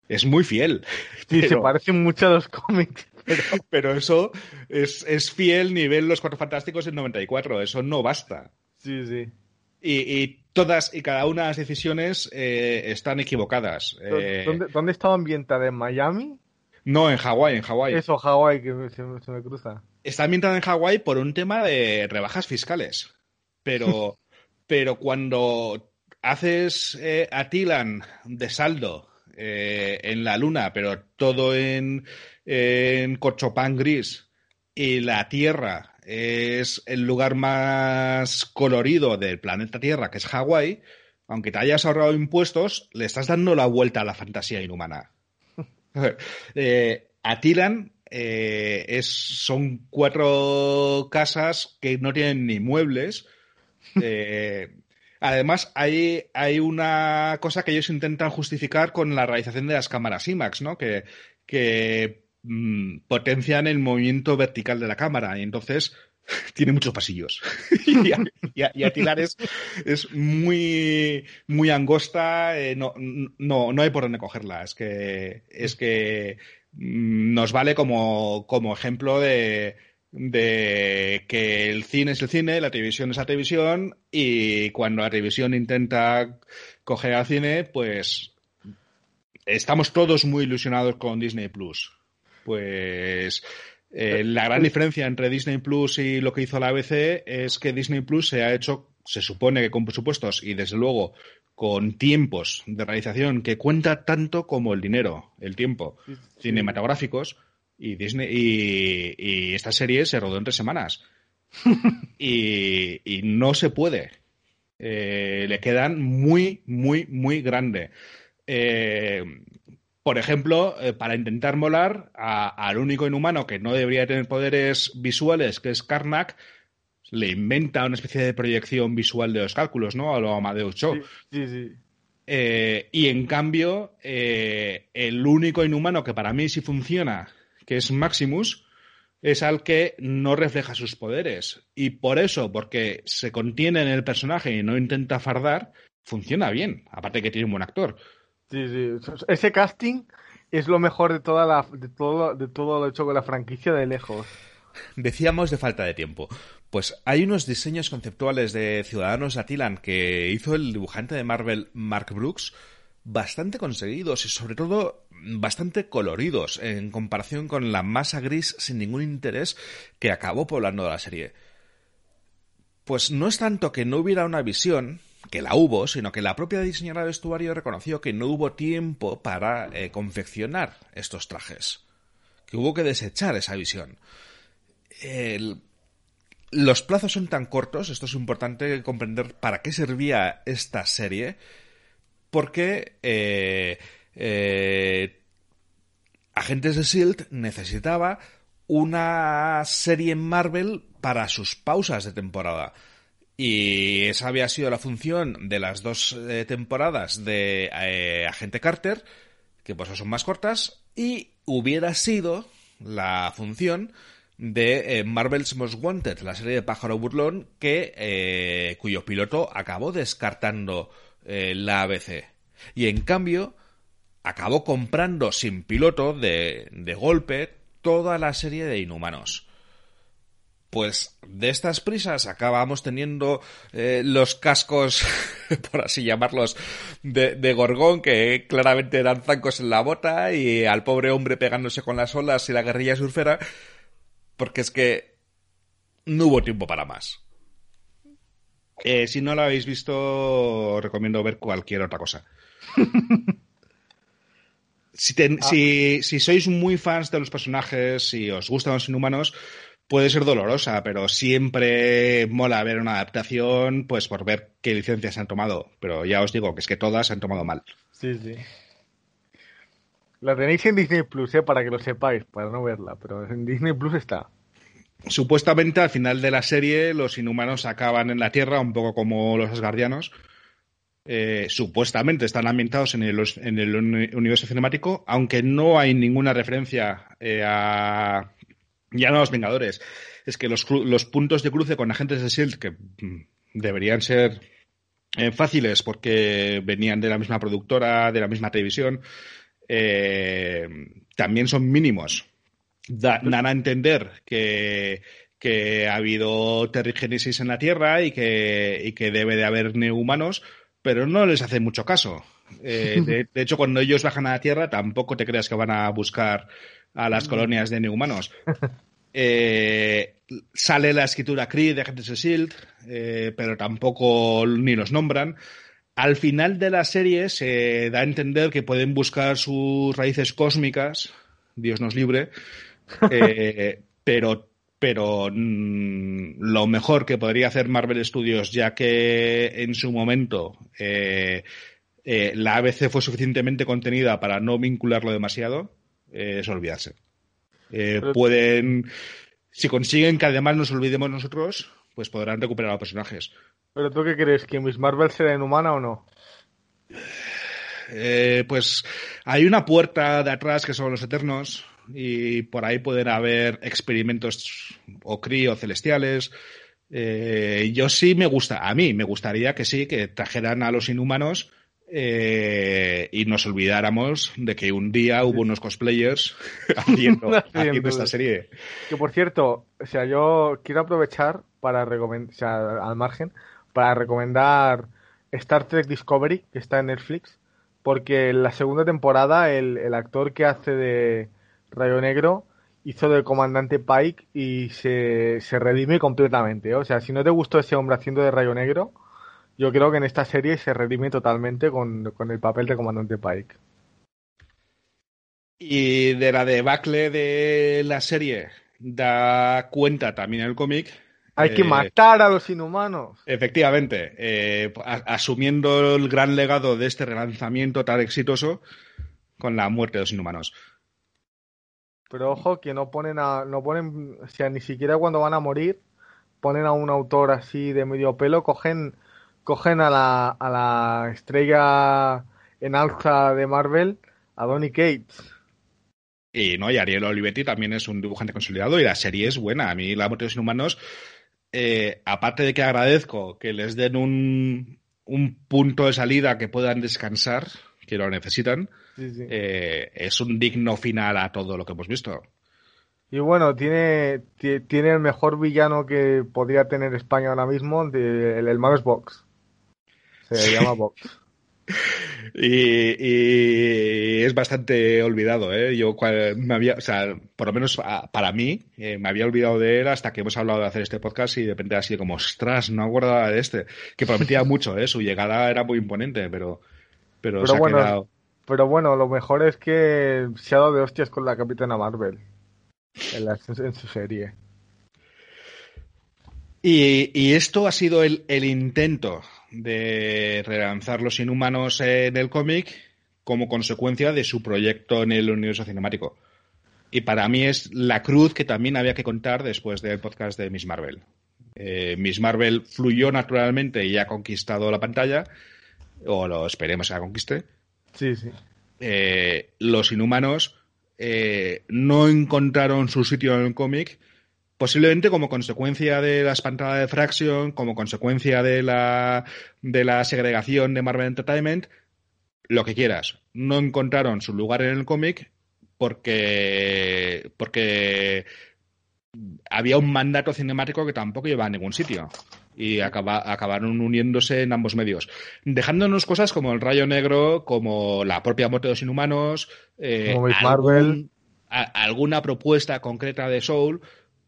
Es muy fiel. <laughs> Sí, se parecen mucho a los cómics. <laughs> <laughs> Pero, eso es, es, fiel nivel Los Cuatro Fantásticos en 94. Eso no basta. Sí, sí. Y, todas y cada una de las decisiones eh, están equivocadas. Eh, ¿Dónde, ¿Dónde estaba ambientada? ¿En Miami? No, en Hawái, en Hawái. Eso, Hawái, que se, me cruza. Está ambientada en Hawái por un tema de rebajas fiscales. Pero, <laughs> pero cuando haces eh, a Tilan de saldo eh, en la luna, pero todo en, en corchopán gris, y la Tierra es el lugar más colorido del planeta Tierra, que es Hawái, aunque te hayas ahorrado impuestos, le estás dando la vuelta a la fantasía inhumana. <laughs> <laughs> eh, Atilan eh, es, son cuatro casas que no tienen ni muebles. <laughs> Eh, además, hay, hay una cosa que ellos intentan justificar con la realización de las cámaras IMAX, ¿no? Que, que mm, potencian el movimiento vertical de la cámara. Y entonces <laughs> tiene muchos pasillos. <laughs> y, a, y, a, y, Atilar es, es, muy, muy angosta, eh, no, no, no hay por dónde cogerla. Es que, es que nos vale como, como ejemplo de, de que el cine es el cine, la televisión es la televisión y cuando la televisión intenta coger al cine, pues estamos todos muy ilusionados con Disney Plus. Pues eh, la gran diferencia entre Disney Plus y lo que hizo la ABC es que Disney Plus se ha hecho, se supone que con presupuestos y desde luego con tiempos de realización que cuenta tanto como el dinero, el tiempo, sí. cinematográficos, y Disney y, y, esta serie se rodó en tres semanas. <laughs> y, y, no se puede. Eh, le quedan muy, muy, muy grande. Eh, por ejemplo, eh, para intentar molar al único inhumano que no debería tener poderes visuales, que es Karnak, le inventa una especie de proyección visual de los cálculos, ¿no? A lo Amadeus Cho. Sí, sí. sí. Eh, y en cambio, eh, el único inhumano que para mí sí funciona, que es Maximus, es al que no refleja sus poderes. Y por eso, porque se contiene en el personaje y no intenta fardar, funciona bien. Aparte que tiene un buen actor. Sí, sí. Ese casting es lo mejor de toda la, de todo, de todo lo hecho con la franquicia de lejos. Decíamos de falta de tiempo. Pues hay unos diseños conceptuales de Ciudadanos Atilan que hizo el dibujante de Marvel Mark Brooks bastante conseguidos y sobre todo bastante coloridos en comparación con la masa gris sin ningún interés que acabó poblando la serie. Pues no es tanto que no hubiera una visión, que la hubo, sino que la propia diseñadora de vestuario reconoció que no hubo tiempo para eh, confeccionar estos trajes, que hubo que desechar esa visión. El, los plazos son tan cortos, esto es importante comprender para qué servía esta serie, porque eh, eh, Agentes de Shield necesitaba una serie en Marvel para sus pausas de temporada. Y esa había sido la función de las dos eh, temporadas de eh, Agente Carter, que por eso son más cortas, y hubiera sido la función de eh, Marvel's Most Wanted, la serie de Pájaro Burlón, que, eh, cuyo piloto acabó descartando eh, la ABC. Y en cambio, acabó comprando sin piloto de, de golpe toda la serie de Inhumanos. Pues de estas prisas acabamos teniendo los cascos, <laughs> por así llamarlos, de, de, Gorgón, que claramente eran zancos en la bota, y al pobre hombre pegándose con las olas y la guerrilla surfera, porque es que no hubo tiempo para más. Eh, si no lo habéis visto, recomiendo ver cualquier otra cosa. <laughs> si, ten, ah. si, si, sois muy fans de los personajes, si os gustan los inhumanos, puede ser dolorosa, pero siempre mola ver una adaptación, pues por ver qué licencias han tomado. Pero ya os digo que es que todas han tomado mal. Sí, sí. La tenéis en Disney Plus, ¿eh? para que lo sepáis, para no verla, pero en Disney Plus está. Supuestamente al final de la serie los inhumanos acaban en la Tierra, un poco como los asgardianos. Eh, supuestamente están ambientados en el, en el, universo cinemático, aunque no hay ninguna referencia eh, a. Ya no a los Vengadores. Es que los, los puntos de cruce con agentes de Shield, que mm, deberían ser eh, fáciles porque venían de la misma productora, de la misma televisión, eh, también son mínimos. Da, dan a entender que, que ha habido terrigénesis en la Tierra y que, y que debe de haber neuhumanos, pero no les hace mucho caso. Eh, de, <laughs> de, hecho, cuando ellos bajan a la Tierra, tampoco te creas que van a buscar a las colonias de neuhumanos. <laughs> Eh, sale la escritura Cree de Agentes de Shield, eh, pero tampoco ni los nombran. Al final de la serie se da a entender que pueden buscar sus raíces cósmicas, Dios nos libre, <laughs> eh, pero pero mm, lo mejor que podría hacer Marvel Studios, ya que en su momento eh, eh, la ABC fue suficientemente contenida para no vincularlo demasiado, eh, es olvidarse. pueden, si consiguen que además nos olvidemos nosotros, pues podrán recuperar a los personajes. ¿Pero tú qué crees? ¿Que Miss Marvel será inhumana o no? pues hay una puerta de atrás que son los Eternos y por ahí pueden haber experimentos o crío celestiales. Eh, yo sí me gusta, a mí me gustaría que sí, que trajeran a los inhumanos eh, y nos olvidáramos de que un día hubo unos cosplayers <laughs> <laughs> haciendo, esta serie. Que por cierto, o sea, yo quiero aprovechar para recomendar, o sea, al margen, para recomendar Star Trek Discovery, que está en Netflix, porque en la segunda temporada el actor que hace de, Rayo Negro hizo de comandante Pike y se, se redime completamente. O sea, si no te gustó ese hombre haciendo de Rayo Negro, yo creo que en esta serie se redime totalmente con, el papel de comandante Pike. Y de la debacle de la serie da cuenta también el cómic. Hay que eh, matar a los inhumanos. Efectivamente, eh, asumiendo el gran legado de este relanzamiento tan exitoso con la muerte de los inhumanos. Pero ojo que no ponen a, no ponen, o sea, ni siquiera cuando van a morir ponen a un autor así de medio pelo, cogen, cogen a la, a la estrella en alza de Marvel, a Donny Cates. Y no, y Ariel Olivetti también es un dibujante consolidado y la serie es buena. A mí la muerte de los inhumanos, eh, aparte de que agradezco que les den un, un punto de salida que puedan descansar, que lo necesitan, eh, es un digno final a todo lo que hemos visto. Y bueno, tiene, tiene el mejor villano que podría tener España ahora mismo, el, el es Vox. Se llama Vox. <laughs> Y, es bastante olvidado, ¿eh? Yo me había, o sea, por lo menos para mí, eh, me había olvidado de él hasta que hemos hablado de hacer este podcast y de repente así como, ostras, no acuerdo de este. Que prometía <laughs> mucho, ¿eh? Su llegada era muy imponente, pero, pero, se ha quedado pero bueno, lo mejor es que se ha dado de hostias con la Capitana Marvel en, su serie. Y, esto ha sido el, intento de relanzar los inhumanos en el cómic como consecuencia de su proyecto en el universo cinemático. Y para mí es la cruz que también había que contar después del podcast de Miss Marvel. Eh, Miss Marvel fluyó naturalmente y ha conquistado la pantalla, o lo esperemos que la conquiste, Sí, sí. Eh, los inhumanos eh, no encontraron su sitio en el cómic, posiblemente como consecuencia de la espantada de Fraction, como consecuencia de la, de la segregación de Marvel Entertainment, lo que quieras. No encontraron su lugar en el cómic porque, porque había un mandato cinemático que tampoco iba a ningún sitio y acabaron uniéndose en ambos medios, dejándonos cosas como el Rayo Negro, como la propia muerte de los inhumanos, eh, Marvel. alguna propuesta concreta de Soul,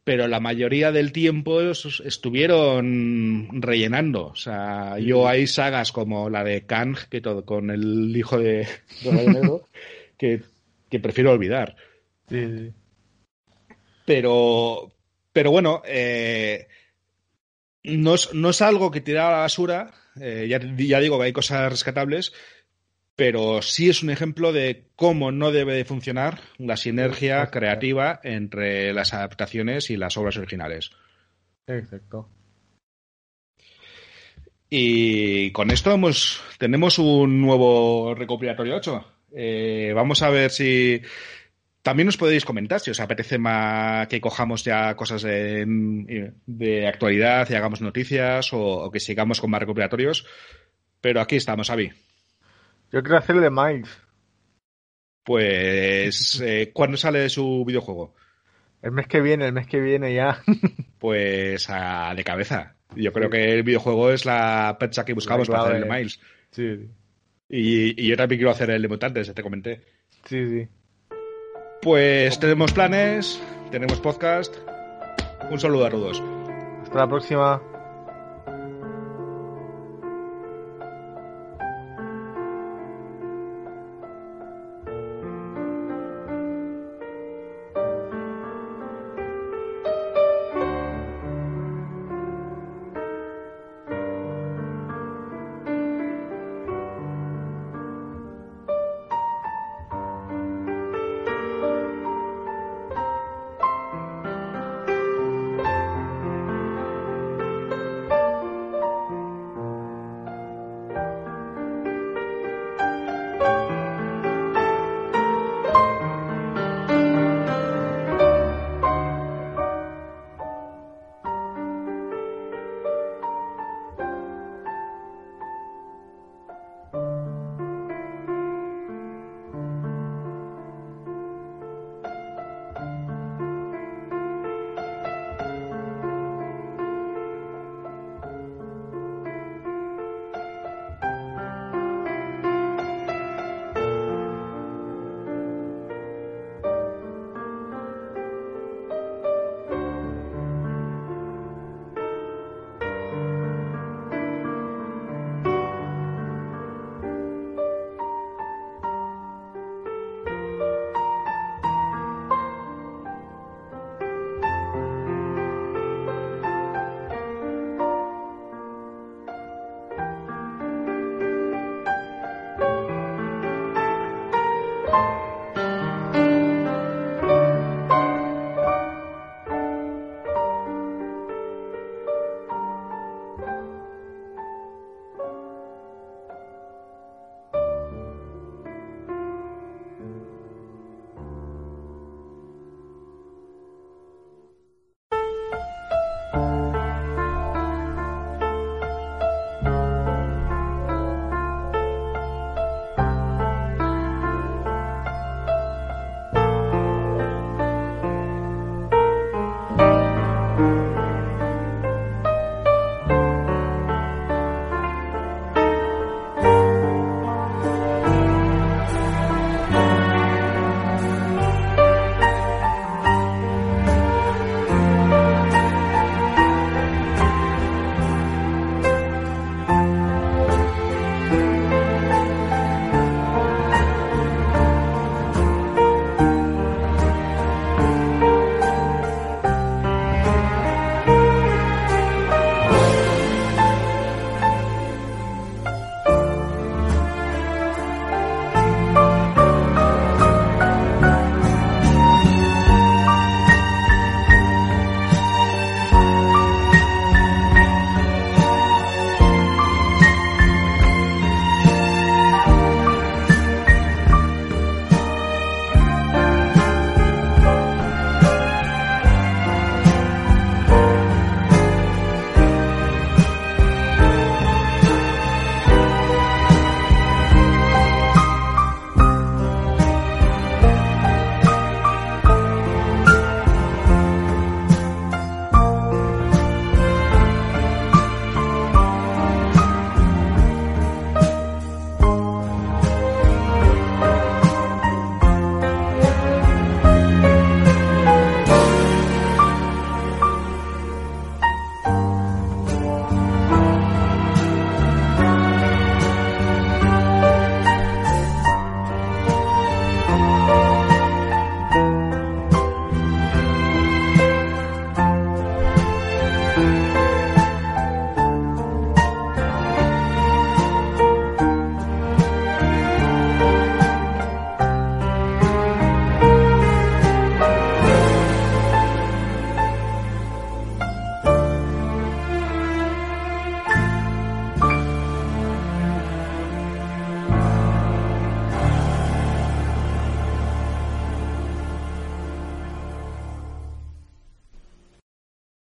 pero la mayoría del tiempo estuvieron rellenando. O sea, yo hay sagas como la de Kang, que todo, con el hijo de, Rayo Negro, <laughs> que, prefiero olvidar. Pero, pero bueno, eh, no es, algo que tirar a la basura, eh, ya, digo que hay cosas rescatables, pero sí es un ejemplo de cómo no debe de funcionar la sinergia creativa entre las adaptaciones y las obras originales. Exacto. Y con esto hemos, tenemos un nuevo recopilatorio 8. Eh, vamos a ver si también nos podéis comentar si os apetece más que cojamos ya cosas de, actualidad y hagamos noticias o, que sigamos con más recuperatorios. Pero aquí estamos, Avi. Yo quiero hacer de Miles. Pues, <laughs> eh, ¿cuándo sale su videojuego? El mes que viene, el mes que viene ya. <laughs> pues a, de cabeza. Yo creo que el videojuego es la percha que buscamos para hacer el de Miles. Sí. Y, y, yo también quiero hacer el de Mutantes, te comenté. Sí, sí. Pues tenemos planes, tenemos podcast. Un saludo a todos. Hasta la próxima.